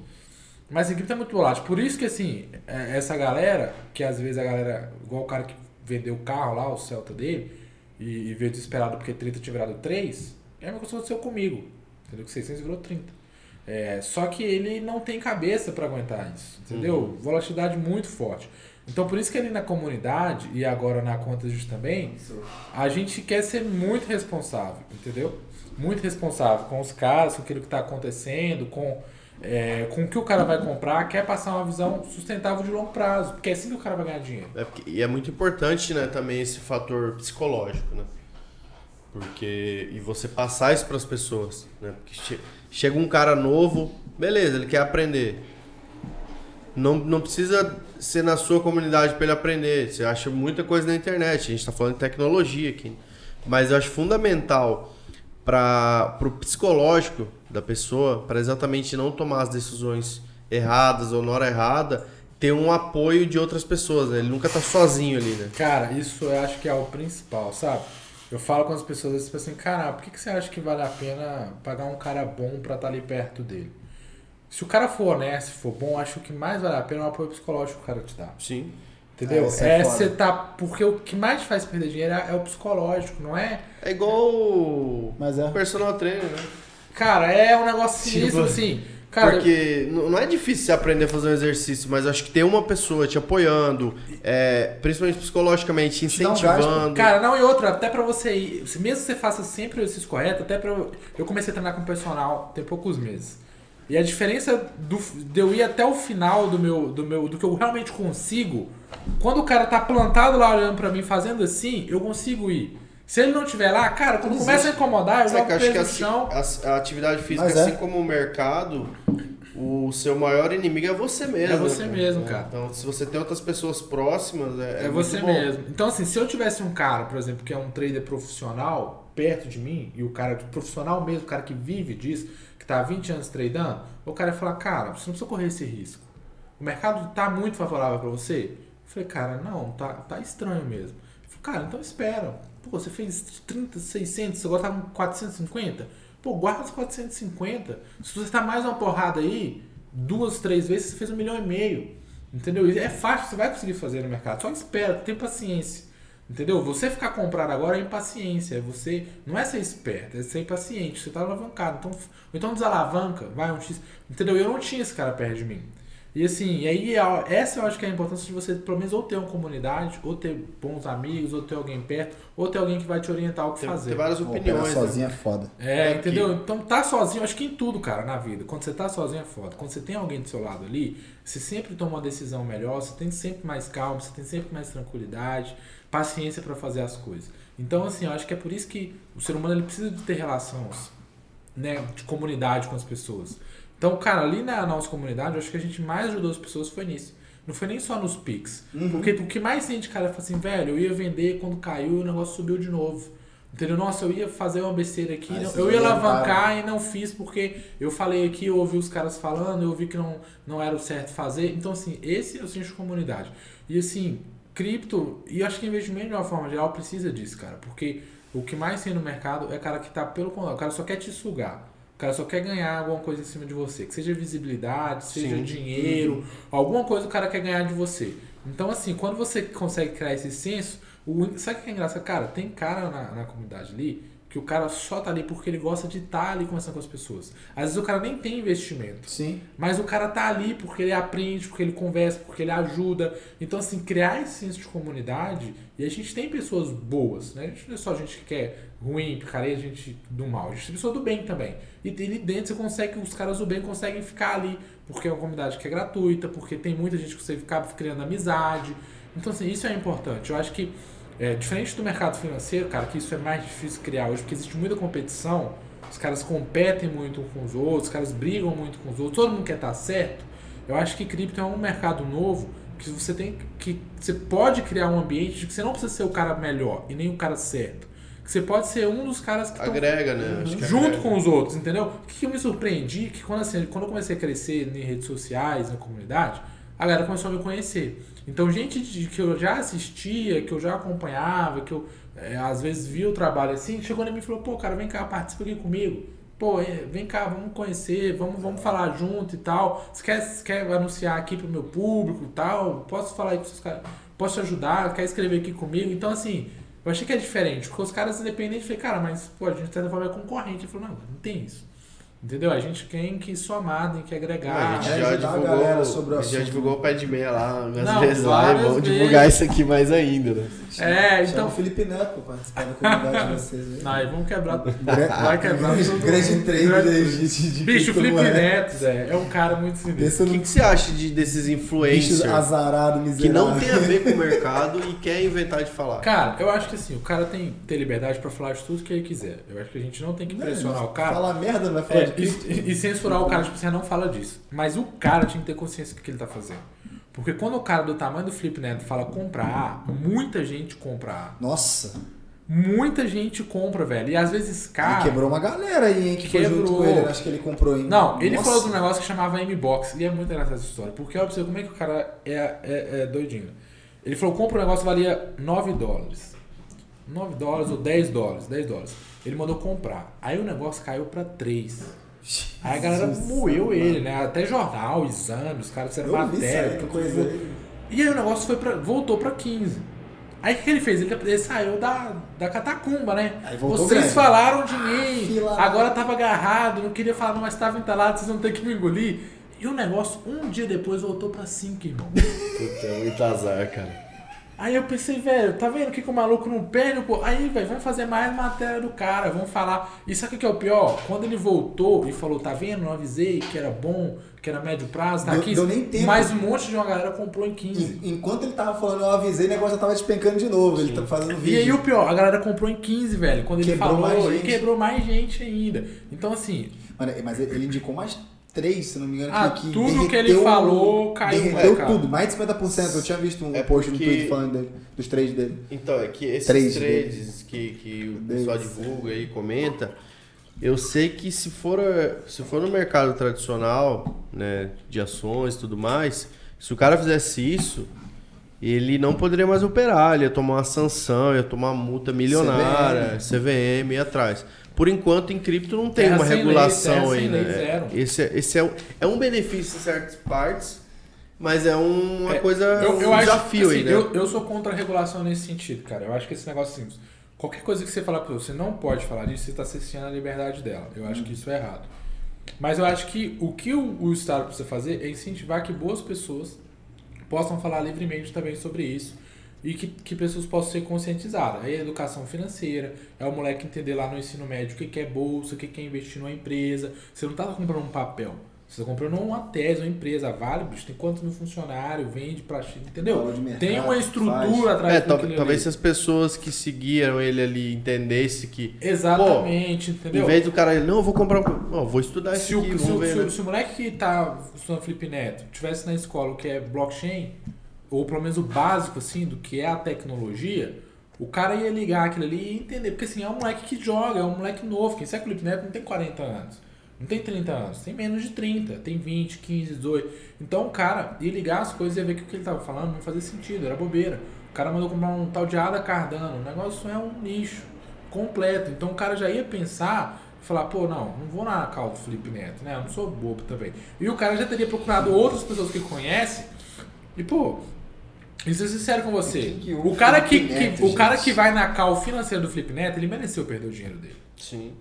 Mas a cripto é muito volátil. Por isso que, assim, é- essa galera, que às vezes a galera, igual o cara que vendeu o carro lá, o Celta dele, e, e veio desesperado porque 30 tinha virado 3, é a mesma coisa que aconteceu comigo. Entendeu? Que 600 virou 30. É, só que ele não tem cabeça para aguentar isso, entendeu? Volatilidade muito forte. Então, por isso que ali na comunidade, e agora na conta Just também, a gente quer ser muito responsável, entendeu? Muito responsável com os caras, com aquilo que está acontecendo, com, é, com o que o cara vai comprar, quer passar uma visão sustentável de longo prazo, porque é assim que o cara vai ganhar dinheiro. É porque- e é muito importante, né, também esse fator psicológico, né? Porque e você passar isso para as pessoas, né? Porque che- chega um cara novo, beleza, ele quer aprender. Não, não precisa ser na sua comunidade para ele aprender. Você acha muita coisa na internet. A gente está falando de tecnologia aqui. Mas eu acho fundamental para o psicológico da pessoa, para exatamente não tomar as decisões erradas ou na hora errada, ter um apoio de outras pessoas. Né? Ele nunca tá sozinho ali, né? Cara, isso eu acho que é o principal, sabe? Eu falo com as pessoas, eles pensam assim, cara, por que, que você acha que vale a pena pagar um cara bom pra estar ali perto dele? Se o cara for honesto, for bom, acho que o que mais vale a pena é o apoio psicológico que o cara te dá. Sim. Entendeu? É, isso é é foda. você tá. Porque o que mais te faz perder dinheiro é, é o psicológico, não é? É igual o Mas é. personal trainer, né? Cara, é um negócio sinistro Tipo, assim. Cara, Porque não é difícil você aprender a fazer um exercício, mas acho que ter uma pessoa te apoiando, é, principalmente psicologicamente, um incentivando. Cara, não, e outra, até pra você ir, se- mesmo que você faça sempre o exercício correto, até pra. eu- Eu comecei a treinar com personal tem poucos meses. E a diferença do, de eu ir até o final do meu, do meu. do que eu realmente consigo, quando o cara tá plantado lá olhando pra mim fazendo assim, eu consigo ir. Se ele não estiver lá, cara, quando começa a incomodar, eu jogo que eu o acho que peso no chão. a, a atividade física, Mas é. assim como o mercado, o seu maior inimigo é você mesmo. É você né, mesmo, É, cara. Então, se você tem outras pessoas próximas, é, É, é você muito bom. mesmo. Então, assim, se eu tivesse um cara, por exemplo, que é um trader profissional perto de mim, e o cara profissional mesmo, o cara que vive disso, que tá há 20 anos tradando, o cara ia falar, cara, você não precisa correr esse risco. O mercado tá muito favorável para você? Eu falei, cara, não, tá, tá estranho mesmo. Eu falei, cara, então espera. Pô, você fez 30, 600, agora tá com 450? Pô, guarda os 450. Se você tá mais uma porrada aí, duas, três vezes, você fez um milhão e meio. Entendeu? E É fácil, você vai conseguir fazer no mercado. Só espera, tem paciência. Entendeu? Você ficar comprado agora é impaciência. É você. Não é ser esperto, é ser impaciente. Você tá alavancado. Então, então desalavanca, vai um X. Entendeu? Eu não tinha esse cara perto de mim. E assim, e aí a- essa eu acho que é a importância de você, pelo menos, ou ter uma comunidade, ou ter bons amigos, ou ter alguém perto, ou ter alguém que vai te orientar o que Tem, fazer. tem várias Pô, opiniões. operar né? sozinho é foda. É, Aqui. entendeu? Então tá sozinho, acho que em tudo, cara, na vida. Quando você tá sozinho é foda. Quando você tem alguém do seu lado ali, você sempre toma uma decisão melhor, você tem sempre mais calma, você tem sempre mais tranquilidade, paciência pra fazer as coisas. Então, assim, eu acho que é por isso que o ser humano ele precisa de ter relações, né, de comunidade com as pessoas. Então, cara, ali na nossa comunidade, eu acho que a gente mais ajudou as pessoas foi nisso. Não foi nem só nos Pix. Porque o que mais de cara fala assim, velho, eu ia vender quando caiu e o negócio subiu de novo. Entendeu? Nossa, eu ia fazer uma besteira aqui, Aí não- eu ia alavancar e não fiz porque eu falei aqui, eu ouvi os caras falando, eu vi que não, não era o certo fazer. Então, assim, esse eu sinto comunidade. E assim, cripto, e acho que investimento de uma forma geral precisa disso, cara. Porque o que mais tem no mercado é cara que tá pelo contrário, o cara só quer te sugar. O cara só quer ganhar alguma coisa em cima de você. Que seja visibilidade, seja Sim. dinheiro, alguma coisa o cara quer ganhar de você. Então, assim, quando você consegue criar esse senso, o, sabe o que é engraçado? Cara, tem cara na, na comunidade ali que o cara só tá ali porque ele gosta de estar ali conversando com as pessoas. Às vezes o cara nem tem investimento. Sim. Mas o cara tá ali porque ele aprende, porque ele conversa, porque ele ajuda. Então, assim, criar esse senso de comunidade. E a gente tem pessoas boas, né? A gente não é só gente que quer ruim, picareta, gente do mal. A pessoa do bem também. E ali dentro você consegue, os caras do bem conseguem ficar ali. Porque é uma comunidade que é gratuita, porque tem muita gente que você acaba criando amizade. Então, assim, isso é importante. Eu acho que, é, diferente do mercado financeiro, cara, que isso é mais difícil criar hoje, porque existe muita competição. Os caras competem muito com os outros, os caras brigam muito com os outros, todo mundo quer estar certo. Eu acho que cripto é um mercado novo que você tem que você pode criar um ambiente de que você não precisa ser o cara melhor e nem o cara certo. Que você pode ser um dos caras que Agrega, né? Acho que junto agrega. com os outros, entendeu? O que, que eu me surpreendi que quando, assim, quando eu comecei a crescer em redes sociais, na comunidade, a galera começou a me conhecer. Então, gente de- que eu já assistia, que eu já acompanhava, que eu é, às vezes via o trabalho assim, chegou em mim e falou: pô, cara, vem cá, participa aqui comigo. Pô, é, vem cá, vamos conhecer, vamos, vamos falar junto e tal. Você quer, você quer anunciar aqui pro meu público e tal? Posso falar aí com seus caras? Posso te ajudar? Quer escrever aqui comigo? Então, assim, eu achei que é diferente, porque os caras independentes, falei, cara, mas pô, a gente de certa forma é concorrente. Ele falou, não, não tem isso. Entendeu? A gente tem que somar, tem que agregar. a gente é já ajudar a divulgou, galera sobre o a gente já divulgou o pé de meia lá Não, vezes lá e vezes. divulgar isso aqui mais ainda, né? É, Chama então. o Felipe Neto pra participar da comunidade de vocês. Não, aí vamos quebrar. Vai quebrar grande, tudo. grande trader Grande- de, Bicho, o Felipe criptomoeda. Neto, Zé, é um cara muito sinistro. O que, que você acha de, desses bicho influencers azarado, que miserável. não tem a ver com o mercado e quer inventar de falar? Cara, eu acho que assim, o cara tem que ter liberdade pra falar de tudo que ele quiser. Eu acho que a gente não tem que Não, pressionar o cara. Falar merda, não vai falar É, de. E, e censurar o cara, tipo, você não fala disso. Mas o cara tinha que ter consciência do que ele tá fazendo. Porque quando o cara do tamanho do Felipe Neto fala comprar A, muita gente compra A. Nossa, Muita gente compra, velho. E às vezes, ele cara. quebrou uma galera aí, hein, que foi junto Quebrou. com ele. Acho que ele comprou em... Não, ele Nossa. falou de um negócio que chamava M-Box. E é muito engraçada essa história. Porque olha pra você como é que o cara é, é, é doidinho. Ele falou: compra um negócio que valia 9 dólares. 9 dólares ou 10 dólares. 10 dólares. Ele mandou comprar. Aí o negócio caiu pra 3. Aí a galera Jesus moeu ele, né? Até jornal, exame, os caras fizeram matéria. coisa. E aí o negócio foi pra, voltou pra 15. Aí o que ele fez? Ele, ele saiu da, da catacumba, né? Aí voltou Vocês grande. falaram de mim, lá. agora tava agarrado, não queria falar, mas tava entalado, vocês vão ter que me engolir. E o negócio, um dia depois, voltou pra 5, irmão. Puta, é muito azar, cara. Aí eu pensei, velho, tá vendo que, que o maluco não perde? Pô? Aí, velho, vamos fazer mais matéria do cara, vamos falar. E sabe o que é o pior? Quando ele voltou e falou, tá vendo? Não avisei que era bom, que era médio prazo, tá Deu- aqui. deu nem tempo. Mas um monte de uma galera comprou em 15. En- Enquanto ele tava falando, eu avisei, o negócio já tava despencando de novo. Ele tá fazendo vídeo. E aí o pior, a galera comprou em 15, velho. Quando ele Quebrou falou, quebrou mais gente ainda. Então, assim, Mano, mas ele indicou mais três, se não me engano. Ah, que, que tudo que ele derreteu- falou caiu, Derreteu cara? tudo, mais de 50%. Eu tinha visto um É post no porque- Twitter falando dele, dos três dele. Então, é que esses Trades trades que, que o pessoal divulga e comenta, eu sei que se for, se for no mercado tradicional, né, de ações e tudo mais, se o cara fizesse isso, ele não poderia mais operar, ele ia tomar uma sanção, ia tomar uma multa milionária, CVM, ia atrás. Por enquanto, em cripto não tem Terra uma lei, regulação ainda. lei, É, zero. Esse, é- esse é, um- é um benefício em certas partes, mas é um- uma É, coisa, eu, eu um acho, desafio assim, aí, né? eu, eu sou contra a regulação nesse sentido, cara. Eu acho que esse negócio assim, qualquer coisa que você falar pra você não pode falar disso, você está cerceando a liberdade dela. Eu acho que isso é errado. Mas eu acho que o que o, o Estado precisa fazer é incentivar que boas pessoas possam falar livremente também sobre isso e que, que pessoas possam ser conscientizadas. Aí a educação financeira, é o moleque entender lá no ensino médio o que que é bolsa, o que que é investir numa empresa. Você não está comprando um papel. Você está comprando uma tese, uma empresa. Vale, bicho, tem quantos mil funcionários, vende pra China, entendeu? Mercado, tem uma faz. estrutura atrás É, tal- talvez se as pessoas que seguiram ele ali entendessem que, Exatamente, em entendeu? vez do cara, não, eu vou comprar, um- não, eu vou estudar se isso o, aqui, se, o, vamos ver, se o- né? se o moleque que tá estudando Felipe Neto tivesse na escola o que é blockchain, ou pelo menos o básico assim do que é a tecnologia, o cara ia ligar aquilo ali e entender. Porque assim, é um moleque que joga, é um moleque novo. Quem segue o Felipe Neto não tem 40 anos. Não tem 30 anos, tem menos de 30, tem 20, 15, 18. Então o cara ia ligar as coisas e ia ver que o que ele tava falando não fazia sentido, era bobeira. O cara mandou comprar um tal de Ada Cardano, o negócio é um lixo completo. Então o cara já ia pensar falar, pô, não, não vou na cal do Felipe Neto, né? Eu não sou bobo também. E o cara já teria procurado outras pessoas que conhece e, pô, e ser sincero com você, Quem que ouve o cara que, Felipe que- Neto, o cara que vai na cal financeira do Felipe Neto, ele mereceu perder o dinheiro dele. Sim.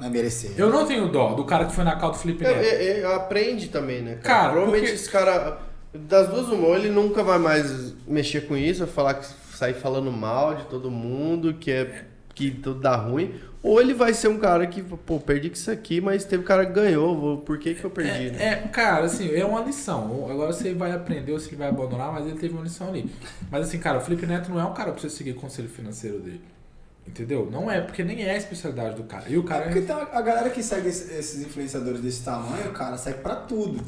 É merecer. Eu não tenho dó do cara que foi na cal do Felipe Neto. eu- eu aprende também, né? Cara, Cara, Provavelmente porque- esse cara, das duas uma, ele nunca vai mais mexer com isso, vai falar que sair falando mal de todo mundo, que é que tudo dá ruim, ou ele vai ser um cara que, pô, perdi com isso aqui, mas teve um cara que ganhou, vou- por que que eu perdi, né? É, é, cara, assim, é uma lição. Agora você vai aprender ou se ele vai abandonar, mas ele teve uma lição ali. Mas assim, cara, o Felipe Neto não é um cara pra você seguir o conselho financeiro dele. Entendeu? Não é, porque nem é a especialidade do cara. E o Cara, cara porque é. tem a galera que segue esse- esses influenciadores desse tamanho, cara, segue pra tudo.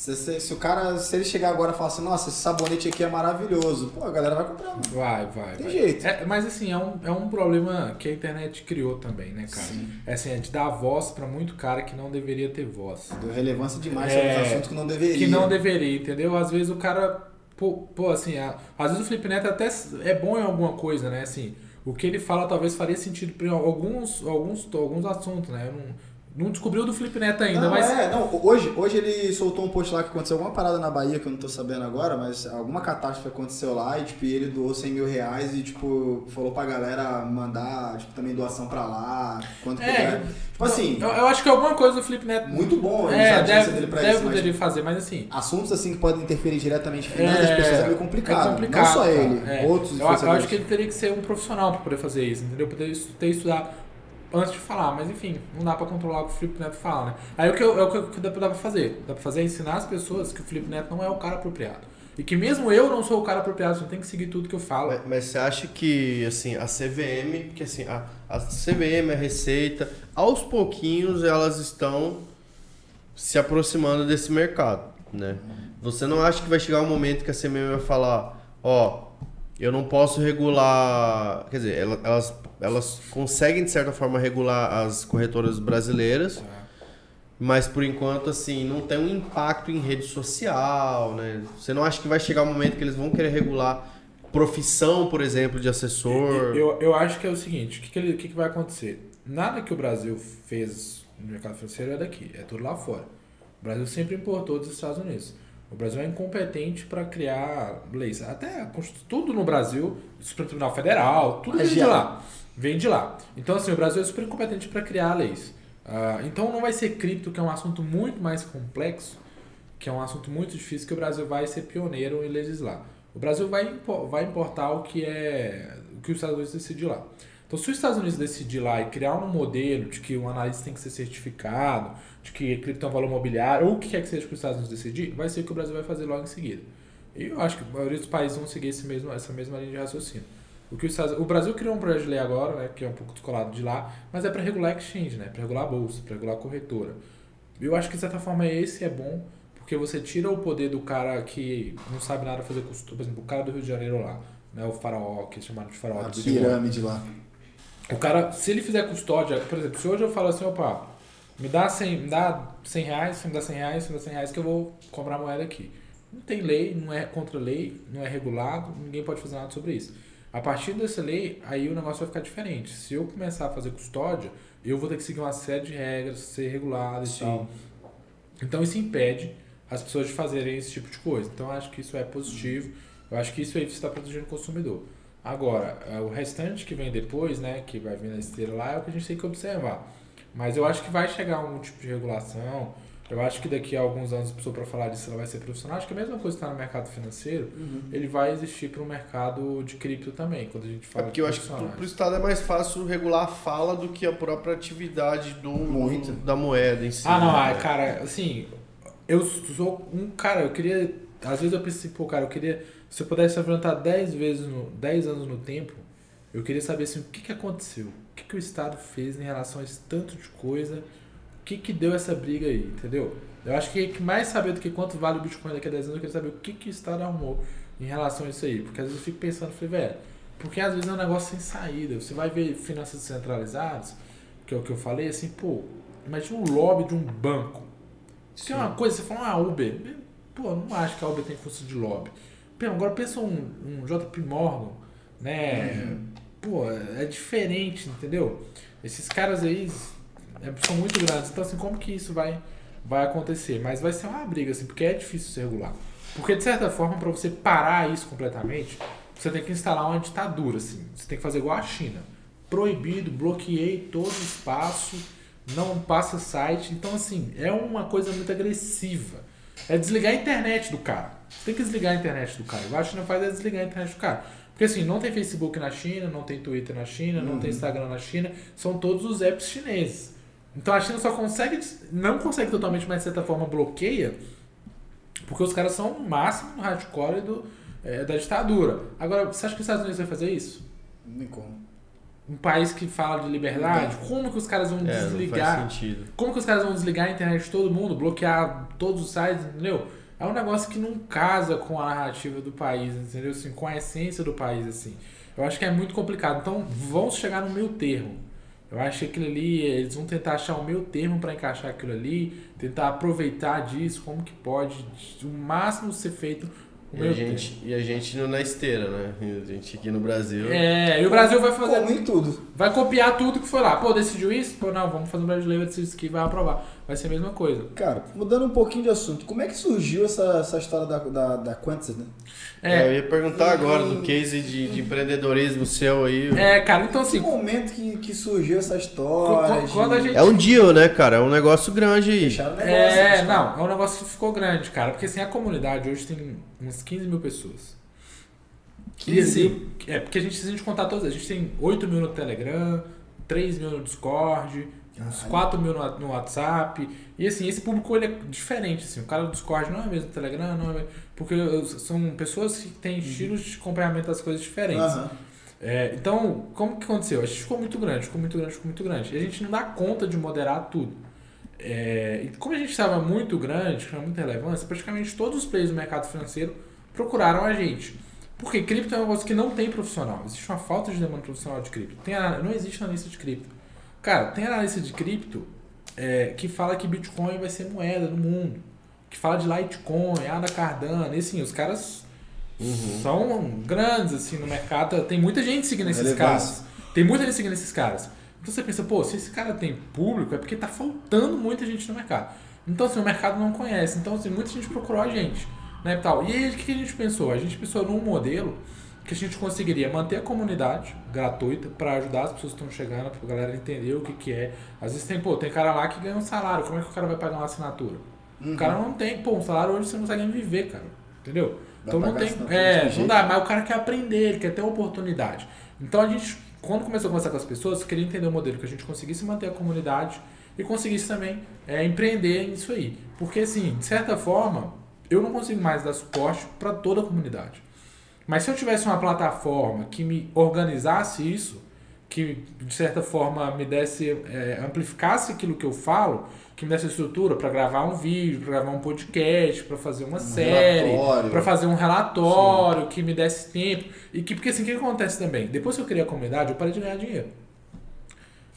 Se, se- se o cara, se ele chegar agora e falar assim, nossa, esse sabonete aqui é maravilhoso, pô, a galera vai comprar, mano. Vai, vai. Tem vai. jeito. É, mas assim, é um, é um problema que a internet criou também, né, cara? Sim. É assim, é de dar voz pra muito cara que não deveria ter voz. Deu relevância demais É, os assuntos que não deveria. Que não deveria, entendeu? Às vezes o cara. Pô, pô, assim, a- às vezes o Felipe Neto até é bom em alguma coisa, né? Assim, o que ele fala talvez faria sentido para alguns, alguns, alguns assuntos, né? Eu não, não descobriu do Felipe Neto ainda, não, mas. é, não, hoje, hoje ele soltou um post lá que aconteceu alguma parada na Bahia que eu não tô sabendo agora, mas alguma catástrofe aconteceu lá e, tipo, ele doou 100 mil reais e, tipo, falou pra galera mandar, tipo, também doação pra lá, quanto É, puder. Tipo assim, Eu, eu acho que alguma coisa do Felipe Neto. muito bom é, deve, dele pra deve isso, mas poderia fazer, mas assim. assuntos assim que podem interferir diretamente em finanças É, das pessoas é meio complicado. é complicado, não só cara. ele, É. outros eu, eu acho que ele teria que ser um profissional pra poder fazer isso, entendeu? Poder ter estudado antes de falar, mas enfim, não dá pra controlar o que o Felipe Neto fala, né? Aí o que, eu, é o que, que dá, pra, fazer? Dá pra fazer é ensinar as pessoas que o Felipe Neto não é o cara apropriado. E que mesmo eu não sou o cara apropriado, você tem que seguir tudo que eu falo. Mas, você acha que, assim, a CVM, porque assim, a, a CVM, a Receita, aos pouquinhos elas estão se aproximando desse mercado, né? Você não acha que vai chegar um momento que a CVM vai falar, ó, eu não posso regular, quer dizer, ela- elas, elas conseguem de certa forma regular as corretoras brasileiras, mas por enquanto, assim, não tem um impacto em rede social, né? Você não acha que vai chegar um momento que eles vão querer regular profissão, por exemplo, de assessor? Eu, eu acho que é o seguinte, o que, que, ele- o que, que vai acontecer? Nada que o Brasil fez no mercado financeiro é daqui, é tudo lá fora. O Brasil sempre importou dos Estados Unidos. O Brasil é incompetente para criar leis. Até tudo no Brasil, Supremo Tribunal Federal, tudo vem de lá. Vem de lá. Então, assim, o Brasil é super incompetente para criar leis. Uh, então, não vai ser cripto, que é um assunto muito mais complexo, que é um assunto muito difícil, que o Brasil vai ser pioneiro em legislar. O Brasil vai, vai importar o que é o que os Estados Unidos decidir lá. Então, se os Estados Unidos decidir lá e criar um modelo de que o analista tem que ser certificado, de que cripto é um valor mobiliário, ou o que quer que seja que os Estados Unidos decidir, vai ser o que o Brasil vai fazer logo em seguida. E eu acho que a maioria dos países vão seguir esse mesmo, essa mesma linha de raciocínio. O, que os Estados, o Brasil criou um projeto de lei agora, né, que é um pouco descolado de lá, mas é para regular exchange, né, para regular a bolsa, para regular a corretora. Eu acho que de certa forma esse é bom, porque você tira o poder do cara que não sabe nada fazer costura, por exemplo, o cara do Rio de Janeiro lá, né, o faraó, que é chamado de faraó. A pirâmide lá. O cara, se ele fizer custódia, por exemplo, se hoje eu falo assim, opa, me dá 100, me dá 100 reais, me dá 100 reais, me dá 100 reais que eu vou comprar moeda aqui. Não tem lei, não é contra lei, não é regulado, ninguém pode fazer nada sobre isso. A partir dessa lei, aí o negócio vai ficar diferente. Se eu começar a fazer custódia, eu vou ter que seguir uma série de regras, ser regulado e tal. Então isso impede as pessoas de fazerem esse tipo de coisa. Então eu acho que isso é positivo. Eu acho que isso aí está protegendo o consumidor. Agora, é, o restante que vem depois, né, que vai vir na esteira lá, é o que a gente tem que observar. Mas eu acho que vai chegar algum tipo de regulação. Eu acho que daqui a alguns anos, a pessoa para falar disso ela vai ser profissional. Acho que a mesma coisa que está no mercado financeiro, uhum. ele vai existir para o mercado de cripto também, quando a gente fala. É porque eu acho que para o Estado é mais fácil regular a fala do que a própria atividade do, Muito. da moeda em si. Ah, não, né? cara, assim, eu sou um cara, eu queria. Às vezes eu pensei, pô, cara, eu queria se eu pudesse avançar 10 vezes, no, 10 anos no tempo, eu queria saber assim, o que, que aconteceu, o que, que o Estado fez em relação a esse tanto de coisa, que, que deu essa briga aí, entendeu? Eu acho que mais saber do que quanto vale o Bitcoin daqui a 10 anos, eu queria saber o que, que o Estado arrumou em relação a isso aí. Porque às vezes eu fico pensando, falei, velho, porque às vezes é um negócio sem saída. Você vai ver finanças descentralizadas, que é o que eu falei, assim, pô, imagina um lobby de um banco. Isso é uma coisa, você fala, ah, Uber. Pô, não acho que a Uber tem força de lobby. Agora pensa um, um JP Morgan, né? Uhum. Pô, é diferente, entendeu? Esses caras aí são muito grandes. Então, assim, como que isso vai, vai acontecer? Mas vai ser uma briga, assim, porque é difícil se regular. Porque, de certa forma, para você parar isso completamente, você tem que instalar uma ditadura, assim. Você tem que fazer igual a China. Proibido, bloqueei todo o espaço, não passa site. Então, assim, é uma coisa muito agressiva. É desligar a internet do cara. Você tem que desligar a internet do cara. Acho que não faz é desligar a internet do cara. Porque assim, não tem Facebook na China, não tem Twitter na China, não tem uhum. Instagram na China, são todos os apps chineses. Então a China só consegue, não consegue totalmente, mas de certa forma bloqueia, porque os caras são o máximo no hardcore do, é, da ditadura. Agora, você acha que os Estados Unidos vai fazer isso? Nem como. Um país que fala de liberdade, como que os caras vão é, desligar? Como que os caras vão desligar a internet de todo mundo, bloquear todos os sites, entendeu? é um negócio que não casa com a narrativa do país, entendeu? Assim, com a essência do país, assim. Eu acho que é muito complicado. Então, vamos chegar no meio termo. Eu acho que aquilo ali, eles vão tentar achar o meio termo para encaixar aquilo ali, tentar aproveitar disso, como que pode o máximo ser feito e a, gente, e a gente na esteira, né? A gente aqui no Brasil. É, e o Brasil vai fazer. Como em tudo. Vai copiar tudo que foi lá. Pô, decidiu isso? Pô, não, vamos fazer um brasileiro decidiu isso aqui vai aprovar. Vai ser a mesma coisa. Cara, mudando um pouquinho de assunto, como é que surgiu essa, essa história da, da, da Quantis, né? É, é, eu ia perguntar agora do case de, de empreendedorismo seu aí. É, cara, então assim. Que momento que, que surgiu essa história? Quando, a gente... É um deal, né, cara? É um negócio grande aí. Fecharam negócio, é, não, é um negócio que ficou grande, cara. Porque assim, a comunidade hoje tem uns 15 mil pessoas. 15 e assim, é porque a gente, se a gente contar todas, a gente tem 8 mil no Telegram, 3 mil no Discord, uns 4 mil no, no, WhatsApp. E assim, esse público ele é diferente. Assim, o cara do Discord não é mesmo do Telegram, não é mesmo, Porque são pessoas que têm uhum. estilos de acompanhamento das coisas diferentes. Uhum. É, então, como que aconteceu? A gente ficou muito grande, ficou muito grande, ficou muito grande. E a gente não dá conta de moderar tudo. É, e como a gente estava muito grande, tinha muita relevância, praticamente todos os players do mercado financeiro procuraram a gente. Porque cripto é um negócio que não tem profissional. Existe uma falta de demanda profissional de cripto. Tem a, não existe analista de cripto. Cara, tem analista de cripto é, que fala que Bitcoin vai ser moeda no mundo. Que fala de Litecoin, Ada Cardano. E assim, os caras uhum. são grandes assim no mercado. Tem muita gente seguindo esses caras. Tem muita gente seguindo esses caras. Então você pensa, pô, se esse cara tem público, é porque tá faltando muita gente no mercado. Então, assim, o mercado não conhece. Então, assim, muita gente procurou a gente. Né, tal. E aí, o que a gente pensou? A gente pensou num modelo que a gente conseguiria manter a comunidade gratuita para ajudar as pessoas que estão chegando, para a galera entender o que, que é. Às vezes tem, pô, tem cara lá que ganha um salário, como é que o cara vai pagar uma assinatura? Uhum. O cara não tem, pô, um salário hoje você não consegue viver, cara. Entendeu? Dá então não tem. É, não dá, mas o cara quer aprender, ele quer ter oportunidade. Então a gente, quando começou a conversar com as pessoas, queria entender o modelo que a gente conseguisse manter a comunidade e conseguisse também é, empreender nisso aí. Porque, assim, de certa forma, eu não consigo mais dar suporte para toda a comunidade. Mas se eu tivesse uma plataforma que me organizasse isso, que de certa forma me desse, é, amplificasse aquilo que eu falo, que me desse estrutura para gravar um vídeo, para gravar um podcast, para fazer uma um série, para fazer um relatório, Sim. que me desse tempo. E que, porque assim, o que acontece também? Depois que eu criei a comunidade, eu parei de ganhar dinheiro.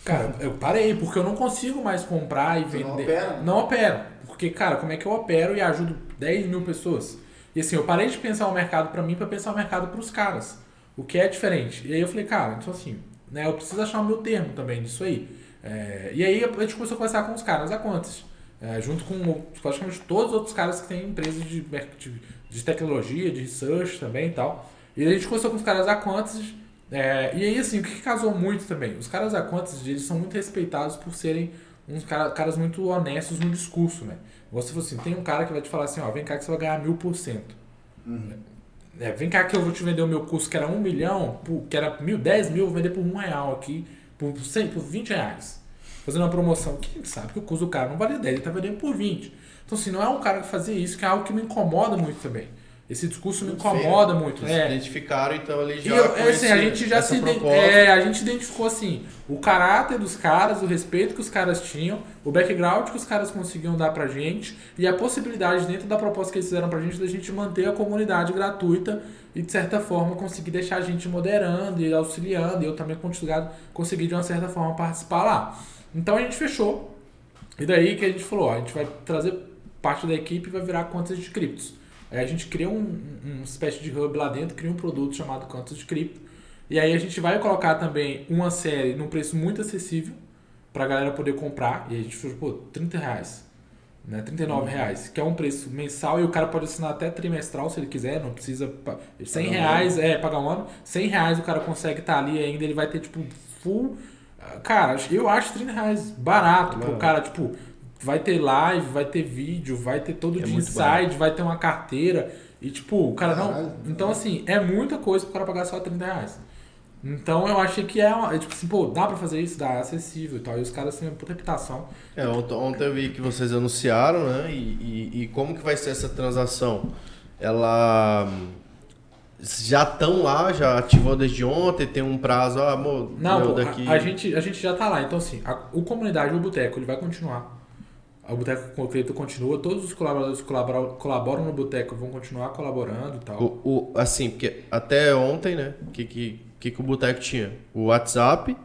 Cara, eu parei, porque eu não consigo mais comprar e vender. Não opera? Não opero. Porque, cara, como é que eu opero e ajudo 10 mil pessoas? E assim, eu parei de pensar o mercado para mim para pensar o mercado para os caras. O que é diferente. E aí eu falei, cara, então assim, né, eu preciso achar o meu termo também disso aí. É, e aí a gente começou a conversar com os caras a quantas. É, junto com praticamente todos os outros caras que têm empresas de, de, de tecnologia, de research também e tal. E a gente começou com os caras a quantas. É, e aí, assim, o que casou muito também? Os caras a quantas, eles são muito respeitados por serem uns caras, caras muito honestos no discurso, né? Você falou assim, tem um cara que vai te falar assim, ó, vem cá que você vai ganhar mil por cento. Uhum. É, vem cá que eu vou te vender o meu curso que era um milhão, que era mil, dez mil, vou vender por um real aqui, por, 100, por 20 reais. Fazendo uma promoção. Quem sabe que o curso do cara não vale 10, ele tá vendendo por 20. Então, assim, não é um cara que fazia isso, que é algo que me incomoda muito também. Esse discurso me incomoda muito. Vocês é. se identificaram, então ali já. E eu, é, assim, a gente já se é, a gente identificou assim o caráter dos caras, o respeito que os caras tinham, o background que os caras conseguiam dar pra gente e a possibilidade dentro da proposta que eles fizeram pra gente da gente manter a comunidade gratuita e de certa forma conseguir deixar a gente moderando e auxiliando e eu também consegui de uma certa forma participar lá. Então a gente fechou. E daí que a gente falou, ó, a gente vai trazer parte da equipe e vai virar contas de criptos. Aí a gente cria um, uma espécie de hub lá dentro, cria um produto chamado Cantos de Cripto. E aí a gente vai colocar também uma série num preço muito acessível para a galera poder comprar. E a gente falou, pô, 30 reais. Né, 39 uhum. reais, que é um preço mensal e o cara pode assinar até trimestral se ele quiser, não precisa. 100 reais, é, pagar um ano. 100 reais o cara consegue estar tá ali ainda, ele vai ter tipo full. Cara, eu acho 30 reais barato pro cara, tipo, vai ter live, vai ter vídeo, vai ter todo é de inside, vai ter uma carteira. E tipo, o cara Caralho, não. Então, assim, é muita coisa pro cara pagar só 30 reais. Então eu achei que é, uma, é tipo assim, pô, dá pra fazer isso, dá, é acessível e tal. E os caras têm uma puta reputação. É, ontem eu vi que vocês anunciaram, né? E, e, e como que vai ser essa transação? Ela já estão lá, já ativou desde ontem, tem um prazo, ah, amor, não, daqui... a, a, gente, a gente já tá lá. Então, assim, a, o comunidade, o boteco, ele vai continuar. O Boteco Concreto continua, todos os colaboradores que colaboram, colaboram no Boteco vão continuar colaborando e tal. O, o, assim, porque até ontem, né, o que, que, que, que o Boteco tinha? O WhatsApp,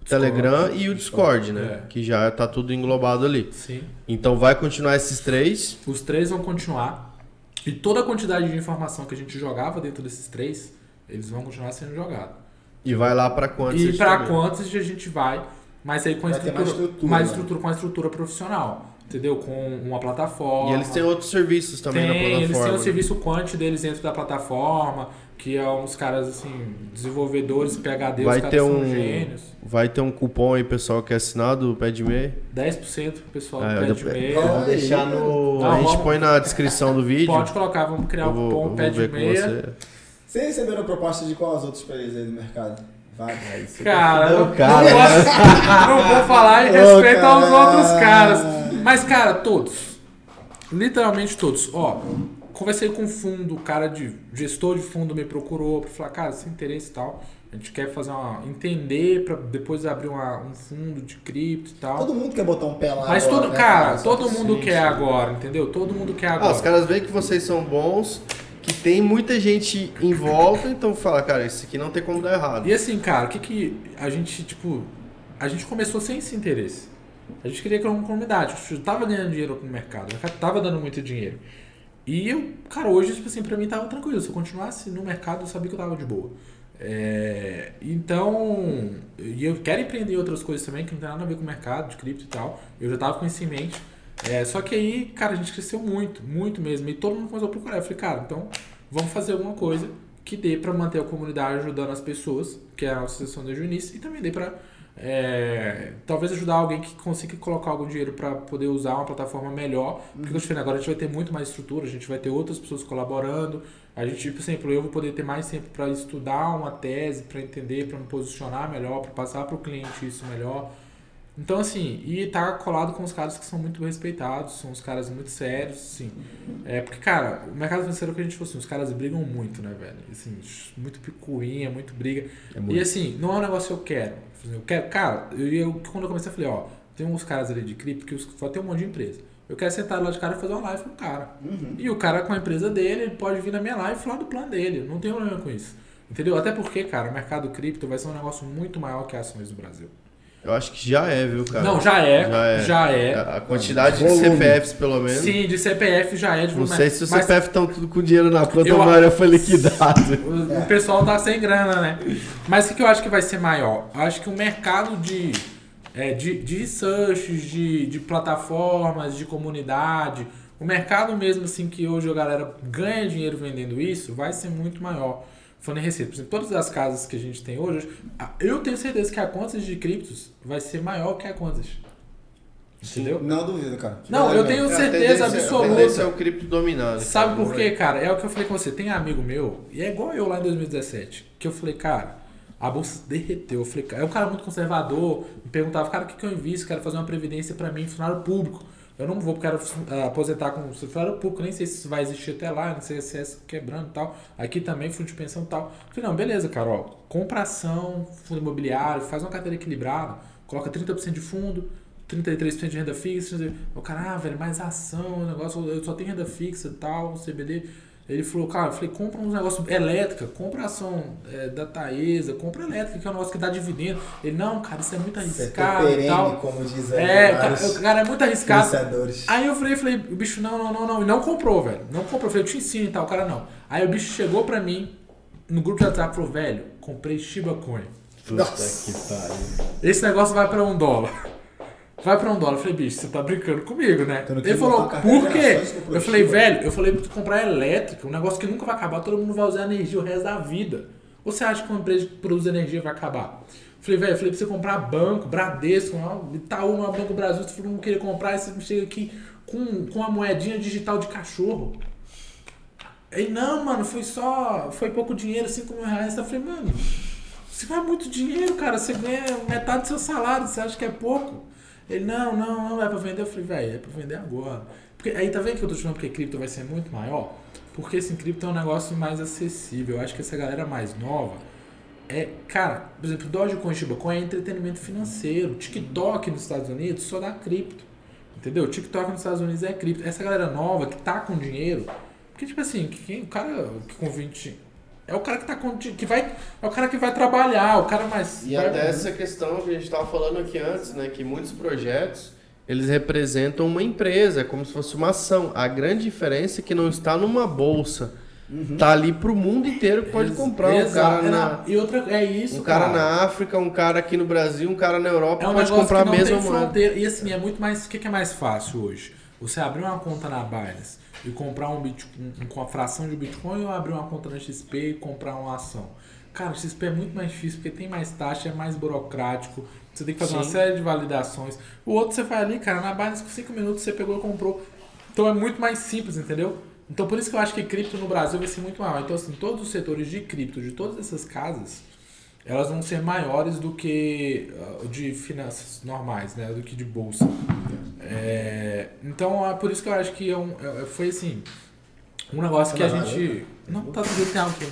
o Telegram e o Discord, Discord né? É. Que já tá tudo englobado ali. Sim. Então vai continuar esses três? Os três vão continuar. E toda a quantidade de informação que a gente jogava dentro desses três, eles vão continuar sendo jogados. E vai lá para quantos? E para quantos a gente vai mas aí com a estrutura, mais estrutura, mais né? estrutura, com a estrutura profissional. Entendeu? Com uma plataforma. E eles têm outros serviços também tem, na plataforma. Eles têm o serviço quant deles dentro da plataforma, que é uns caras assim, desenvolvedores, PHD, vai os ter um, gênios. Vai ter um cupom aí, pessoal, que é assinado o PEDME? 10% pessoal é, do PEDME. Vamos deixar no. Não, a gente vamos... põe na descrição do vídeo. Pode colocar, vamos criar o um cupom PEDME. Você... Vocês receberam proposta de quais outros países aí do mercado? Vai, cara, não, cara, não, não vou falar em respeito aos outros caras. Mas, cara, todos. Literalmente todos. Ó, conversei com o fundo, o cara de gestor de fundo me procurou para falar, cara, sem interesse e tal. A gente quer fazer uma. entender para depois abrir uma, um fundo de cripto e tal. Todo mundo quer botar um pé lá. Mas agora, todo, né, cara, todo mundo sim, quer sim. agora, entendeu? Todo mundo quer agora. Ah, os caras veem que vocês são bons que tem muita gente em volta, então fala, cara, isso aqui não tem como dar errado. E assim, cara, o que que a gente, tipo, a gente começou sem esse interesse. A gente queria criar uma comunidade, gente tava ganhando dinheiro no mercado, o mercado tava dando muito dinheiro. E eu, cara, hoje, tipo assim, pra mim tava tranquilo. Se eu continuasse no mercado, eu sabia que eu tava de boa. É, então, e eu quero empreender outras coisas também que não tem nada a ver com o mercado de cripto e tal. Eu já tava com isso em mente. É, só que aí, cara, a gente cresceu muito, muito mesmo. E todo mundo começou a procurar. Eu falei, cara, então vamos fazer alguma coisa que dê para manter a comunidade ajudando as pessoas, que é a associação o início, e também dê para é, talvez ajudar alguém que consiga colocar algum dinheiro para poder usar uma plataforma melhor. Porque uhum. eu falei, agora a gente vai ter muito mais estrutura, a gente vai ter outras pessoas colaborando. A gente, por exemplo, eu vou poder ter mais tempo para estudar uma tese, para entender, para me posicionar melhor, para passar para o cliente isso melhor. Então, assim, e tá colado com os caras que são muito respeitados, são os caras muito sérios, assim. É, porque, cara, o mercado financeiro que a gente fosse, assim, os caras brigam muito, né, velho? Assim, muito picuinha, muito briga. É muito. E assim, não é um negócio que eu quero. Eu quero, cara, eu, eu, quando eu comecei, eu falei, ó, tem uns caras ali de cripto que só tem um monte de empresa. Eu quero sentar lá de cara e fazer uma live com o cara. Uhum. E o cara com a empresa dele, ele pode vir na minha live e falar do plano dele. Não tem problema com isso. Entendeu? Até porque, cara, o mercado cripto vai ser um negócio muito maior que ações do Brasil. Eu acho que já é, viu, cara? Não, já é. Já é. Já é. A quantidade de CPFs, pelo menos. Sim, de CPF já é de Não sei se os CPF estão tudo com dinheiro na conta, eu, a maioria foi liquidado. O, é. o, pessoal tá sem grana, né? Mas o que eu acho que vai ser maior? Eu acho que o mercado de, é, de, de research, de, de plataformas, de comunidade, o mercado mesmo assim que hoje a galera ganha dinheiro vendendo isso, vai ser muito maior receita. Por exemplo, todas as casas que a gente tem hoje, eu tenho certeza que a contas de criptos vai ser maior que a contas. Entendeu? Não duvido, cara. Não, eu tenho certeza absoluta. Esse é o cripto dominado. Sabe por quê, cara? É o que eu falei com você. Tem amigo meu, e é igual eu lá em 2017, que eu falei, cara, a bolsa derreteu. Eu falei, cara, é um cara muito conservador, me perguntava, cara, o que, que eu invisto? Quero fazer uma previdência para mim, funcionário público. Eu não vou, quero uh, aposentar com o funcionário público, nem sei se vai existir até lá, não sei se é quebrando e tal. Aqui também, fundo de pensão e tal. Falei, não, beleza, Carol. Compra ação, fundo imobiliário, faz uma carteira equilibrada, coloca 30% de fundo, 33% de renda fixa. O cara, ah, velho, mais ação, negócio, eu só tenho renda fixa e tal, CBD. Ele falou, cara, eu falei, compra uns negócios elétrica, compra ação é, da Taesa, compra elétrica, que é um negócio que dá dividendo. Ele, não, cara, isso é muito arriscado. Perene, e tal. como diz aí, É, cara, cara, é muito arriscado. Aí eu falei, falei, o bicho, não, não, não, não. E não comprou, velho. Não comprou. Eu falei, eu te ensino e tal, o cara não. Aí o bicho chegou pra mim no grupo de WhatsApp e falou, velho, comprei Shiba Coin. Puta que pariu. Esse negócio vai pra um dólar vai pra um dólar. Eu falei, bicho, você tá brincando comigo, né? Ele falou, por quê? Eu falei, velho, eu falei pra tu comprar elétrica, um negócio que nunca vai acabar, todo mundo vai usar energia o resto da vida. Ou você acha que uma empresa que produz energia vai acabar? Eu falei, velho, eu falei pra você comprar banco, Bradesco, Itaú, uma Banco Brasil, você não queria comprar, e você chega aqui com, com uma moedinha digital de cachorro. Aí, não, mano, foi só. Foi pouco dinheiro, 5 mil reais. Eu falei, mano, você vai muito dinheiro, cara. Você ganha metade do seu salário, você acha que é pouco? Ele, não, não, não é pra vender. Eu falei, velho, é pra vender agora. Porque, aí tá vendo que eu tô te falando que cripto vai ser muito maior? Porque assim, cripto é um negócio mais acessível. Eu acho que essa galera mais nova é, cara, por exemplo, Dogecoin, Shibacoin é entretenimento financeiro. TikTok nos Estados Unidos só dá cripto. Entendeu? TikTok nos Estados Unidos é cripto. Essa galera nova que tá com dinheiro. Porque, tipo assim, quem, o cara que com 20, é o cara que tá que vai é o cara que vai trabalhar, o cara mais E vai... até essa questão que a gente estava falando aqui antes, né, que muitos projetos eles representam uma empresa, é como se fosse uma ação. A grande diferença é que não está numa bolsa. Uhum. Tá ali pro mundo inteiro que pode comprar. Um cara na, e outra é isso. Um cara, cara, na África, um cara aqui no Brasil, um cara na Europa é um pode comprar a mesma moeda. E assim, é muito mais. O que é mais fácil hoje? Você abrir uma conta na Binance e comprar um Bitcoin com a fração de Bitcoin ou abrir uma conta na XP e comprar uma ação? Cara, o XP é muito mais difícil porque tem mais taxa, é mais burocrático. Você tem que fazer Sim. uma série de validações. O outro você vai ali, cara, na Binance com 5 minutos você pegou e comprou. Então é muito mais simples, entendeu? Então por isso que eu acho que cripto no Brasil vai ser muito maior. Então assim, todos os setores de cripto, de todas essas casas, elas vão ser maiores do que uh, de finanças normais, né? Do que de bolsa. É, então é por isso que eu acho que é um, é, foi assim um negócio que a gente não tá tudo bem aqui.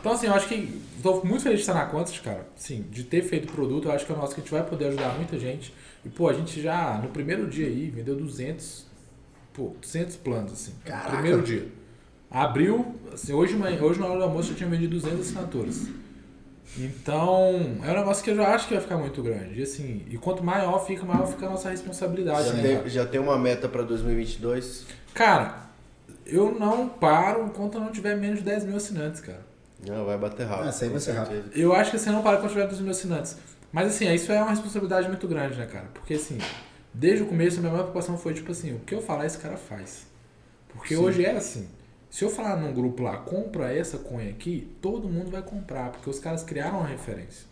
Então assim, eu acho que estou muito feliz de estar na Quantas, cara. Sim, de ter feito produto, eu acho que é um negócio que a gente vai poder ajudar muita gente. E pô, a gente já no primeiro dia aí vendeu 200, pô, 200 planos assim. Caraca. Primeiro dia. Abriu, assim, hoje, hoje na hora do almoço eu tinha vendido 200 assinaturas. Então, é um negócio que eu já acho que vai ficar muito grande. E, assim, e quanto maior fica, maior fica a nossa responsabilidade. Já, né, tem, já tem uma meta para 2022? Cara, eu não paro enquanto eu não tiver menos de 10 mil assinantes, cara. Não, vai bater rápido. Ah, isso aí vai ser rápido. Eu acho que você não para quando tiver dos meus assinantes. Mas assim, isso é uma responsabilidade muito grande, né, cara? Porque assim, desde o começo a minha maior preocupação foi tipo assim, o que eu falar esse cara faz. Porque Sim. hoje é assim. Se eu falar num grupo lá, compra essa coin aqui, todo mundo vai comprar, porque os caras criaram uma referência.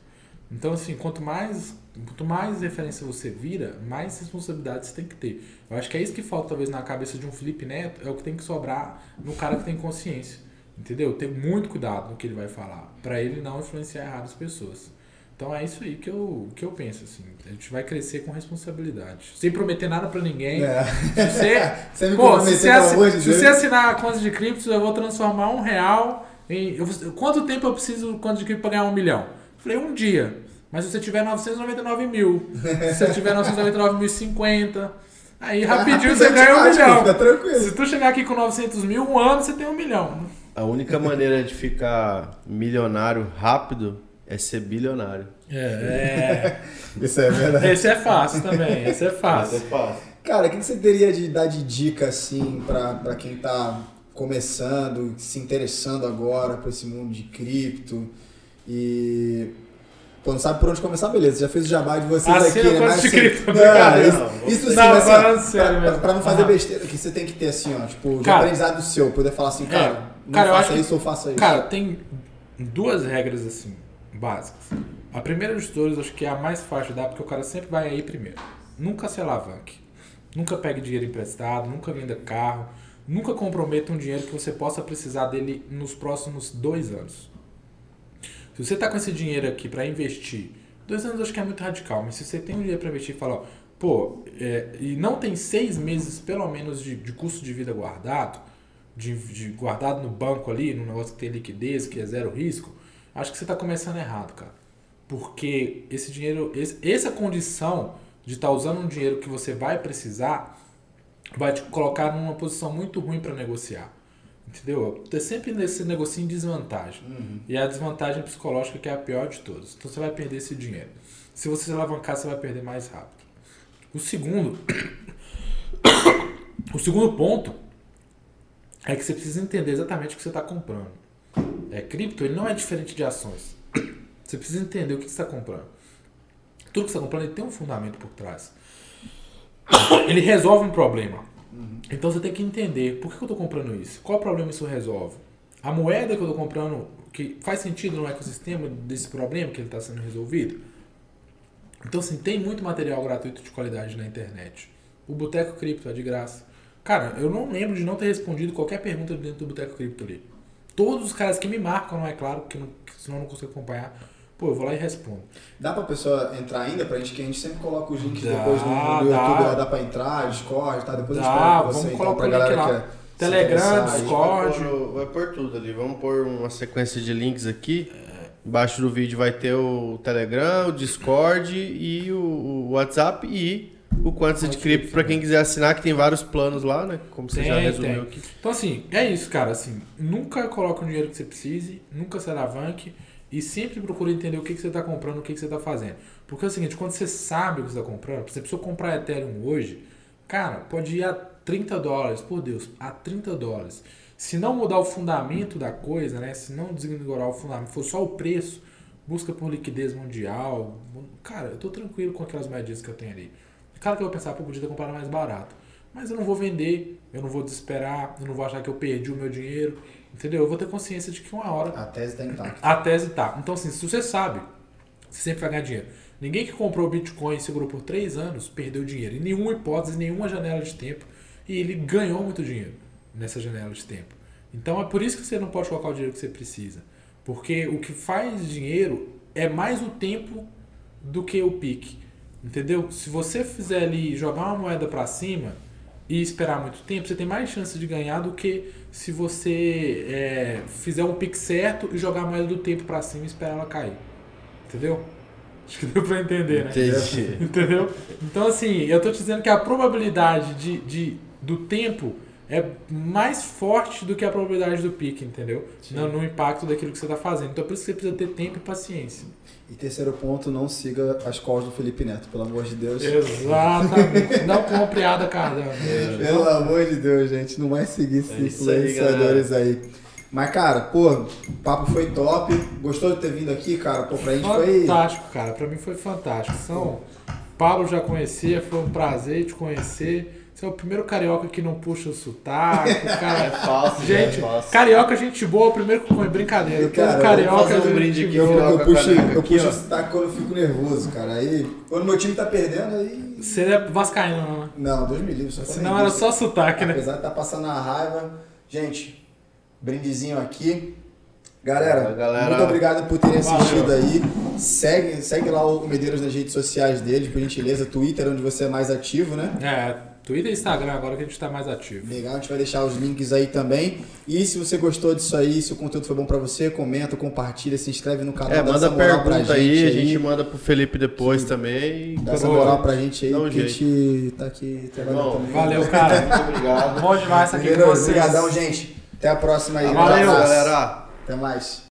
Então, assim, quanto mais, quanto mais referência você vira, mais responsabilidade você tem que ter. Eu acho que é isso que falta, talvez, na cabeça de um Felipe Neto, é o que tem que sobrar no cara que tem consciência. Entendeu? Ter muito cuidado no que ele vai falar, pra ele não influenciar errado as pessoas. Então é isso aí que eu, que eu penso, assim. A gente vai crescer com responsabilidade. Sem prometer nada pra ninguém. É. Se você, Pô, se você, se você assinar a conta de criptos, eu vou transformar um real em. eu quanto tempo eu preciso de conta de cripto pra ganhar um milhão? Eu falei, um dia. Mas se você tiver 999 mil, se você tiver 999.050, aí rapidinho Ah, você ganha um milhão. Fica tranquilo. Se tu chegar aqui com 900 mil, um ano você tem um milhão. A única maneira de ficar milionário rápido é ser bilionário. É, Isso é verdade. esse é fácil também, esse é Isso é fácil. fácil. Cara, o que você teria de dar de dica, assim, pra, pra quem tá começando, se interessando agora pra esse mundo de cripto e... Pô, não sabe por onde começar, beleza. Já fez o jabá de vocês Assina aqui, né? Mas, assim, cripto, não, brincadeira. isso, Não, isso sim, não, mas, assim, falando ó, sério pra, mesmo. pra não fazer Ah. besteira, que você tem que ter assim, ó, tipo, de Cara, aprendizado seu, poder falar assim, cara, É, não cara, eu faça acho que- isso ou faça isso. Cara, tem duas regras assim, básicas. A primeira de todas, acho que é a mais fácil de dar, porque o cara sempre vai aí primeiro. Nunca se alavanque. Nunca pegue dinheiro emprestado, nunca venda carro, nunca comprometa um dinheiro que você possa precisar dele nos próximos dois anos. Se você tá com esse dinheiro aqui para investir, dois anos acho que é muito radical, mas se você tem um dinheiro para investir e falar, pô, é, e não tem seis meses pelo menos de, de custo de vida guardado, de, de guardado no banco ali, num negócio que tem liquidez, que é zero risco, acho que você está começando errado, cara. Porque esse dinheiro, esse- essa condição de estar usando um dinheiro que você vai precisar, vai te colocar numa posição muito ruim para negociar. Entendeu? Você sempre nesse negocinho em desvantagem. E a desvantagem psicológica que é a pior de todas. Então você vai perder esse dinheiro. Se você se alavancar, você vai perder mais rápido. O segundo. o segundo ponto é que você precisa entender exatamente o que você está comprando. É, cripto ele não é diferente de ações. Você precisa entender o que você está comprando. Tudo que você está comprando ele tem um fundamento por trás. Ele resolve um problema. Então você tem que entender por que eu estou comprando isso. Qual problema isso resolve? A moeda que eu estou comprando, que faz sentido no ecossistema desse problema que ele está sendo resolvido? Então, assim, tem muito material gratuito de qualidade na internet. O Boteco Cripto é de graça. Cara, eu não lembro de não ter respondido qualquer pergunta dentro do Boteco Cripto ali. Todos os caras que me marcam, não é claro, porque não, senão eu não consigo acompanhar. Pô, eu vou lá e respondo. Dá pra pessoa entrar ainda pra gente, que a gente sempre coloca os links Dá, depois no, no dá. YouTube, dá pra entrar, Discord, tá? Depois eu Dá, espero que você, vamos então, colocar pra o link galera que é Telegram. Discord. Vai pôr, vai pôr tudo ali. Vamos pôr uma sequência de links aqui. Embaixo do vídeo vai ter o Telegram, o Discord e o, o WhatsApp e o Quantas de Cripto para quem quiser assinar, que tem vários planos lá, né? Como você Tem, já resumiu tem. aqui. Então, assim, é isso, cara. Assim, nunca coloque o dinheiro que você precise, nunca se alavanque e sempre procure entender o que, que você está comprando, o que, que você está fazendo. Porque é o seguinte, quando você sabe o que você está comprando, por exemplo, se eu comprar Ethereum hoje, cara, pode ir a 30 dólares, por Deus, a 30 dólares. Se não mudar o fundamento da coisa, né? Se não desvigorar o fundamento, for só o preço, busca por liquidez mundial. Cara, eu tô tranquilo com aquelas moedinhas que eu tenho ali. Claro que eu vou pensar, pô, podia ter comprado mais barato. Mas eu não vou vender, eu não vou desesperar, eu não vou achar que eu perdi o meu dinheiro. Entendeu? Eu vou ter consciência de que uma hora A tese tá intacta. a tese tá. Então, assim, se você sabe, você sempre vai ganhar dinheiro. Ninguém que comprou Bitcoin e segurou por três anos perdeu dinheiro. Em nenhuma hipótese, nenhuma janela de tempo. E ele ganhou muito dinheiro nessa janela de tempo. Então é por isso que você não pode colocar o dinheiro que você precisa. Porque o que faz dinheiro é mais o tempo do que o pique. Entendeu? Se você fizer ali jogar uma moeda para cima e esperar muito tempo, você tem mais chance de ganhar do que se você é, fizer um pique certo e jogar a moeda do tempo para cima e esperar ela cair. Entendeu? Acho que deu pra entender, né? Entendi. Entendeu? Então, assim, eu tô te dizendo que a probabilidade de, de, do tempo é mais forte do que a probabilidade do pique, entendeu? No, no impacto daquilo que você tá fazendo. Então, por isso que você precisa ter tempo e paciência. E terceiro ponto, não siga as calls do Felipe Neto, pelo amor de Deus. Exatamente. Não compre Ada Cardano. Pelo amor de Deus, gente, não vai seguir esses É isso aí, influenciadores aí. Mas, cara, pô, o papo foi top. Gostou de ter vindo aqui, cara? Pô, pra gente foi. Fantástico, cara. Pra mim foi fantástico. São... Pablo já conhecia, foi um prazer te conhecer. Você é o primeiro carioca que não puxa o sotaque, cara. É falso, gente, é falso. carioca, gente boa, o primeiro que põe brincadeira. Cara, Todo eu carioca. fazer um brinde aqui. Eu, eu puxo, eu aqui, puxo ó. o sotaque quando eu fico nervoso, cara. Aí, quando meu time tá perdendo, aí. Você é vascaíno, né? Não, Deus me livre, só Senão era só sotaque, né? Apesar de estar passando a raiva. Gente, brindezinho aqui. Galera, Galera. muito obrigado por terem Valeu. assistido aí. Segue, segue lá o Medeiros nas redes sociais dele, por gentileza. Twitter, onde você é mais ativo, né? É, Twitter e Instagram agora que a gente tá mais ativo. Legal, a gente vai deixar os links aí também. E se você gostou disso aí, se o conteúdo foi bom pra você, comenta, compartilha, se inscreve no canal. É, manda pergunta aí, gente a gente manda pro Felipe depois também. Dá essa moral pra gente aí, porque a gente tá aqui trabalhando Bom, também. Valeu, cara. Muito obrigado. Bom demais aqui com Medeiros, vocês. Obrigadão, gente. Até a próxima aí. Valeu, Um abraço. galera. Até mais.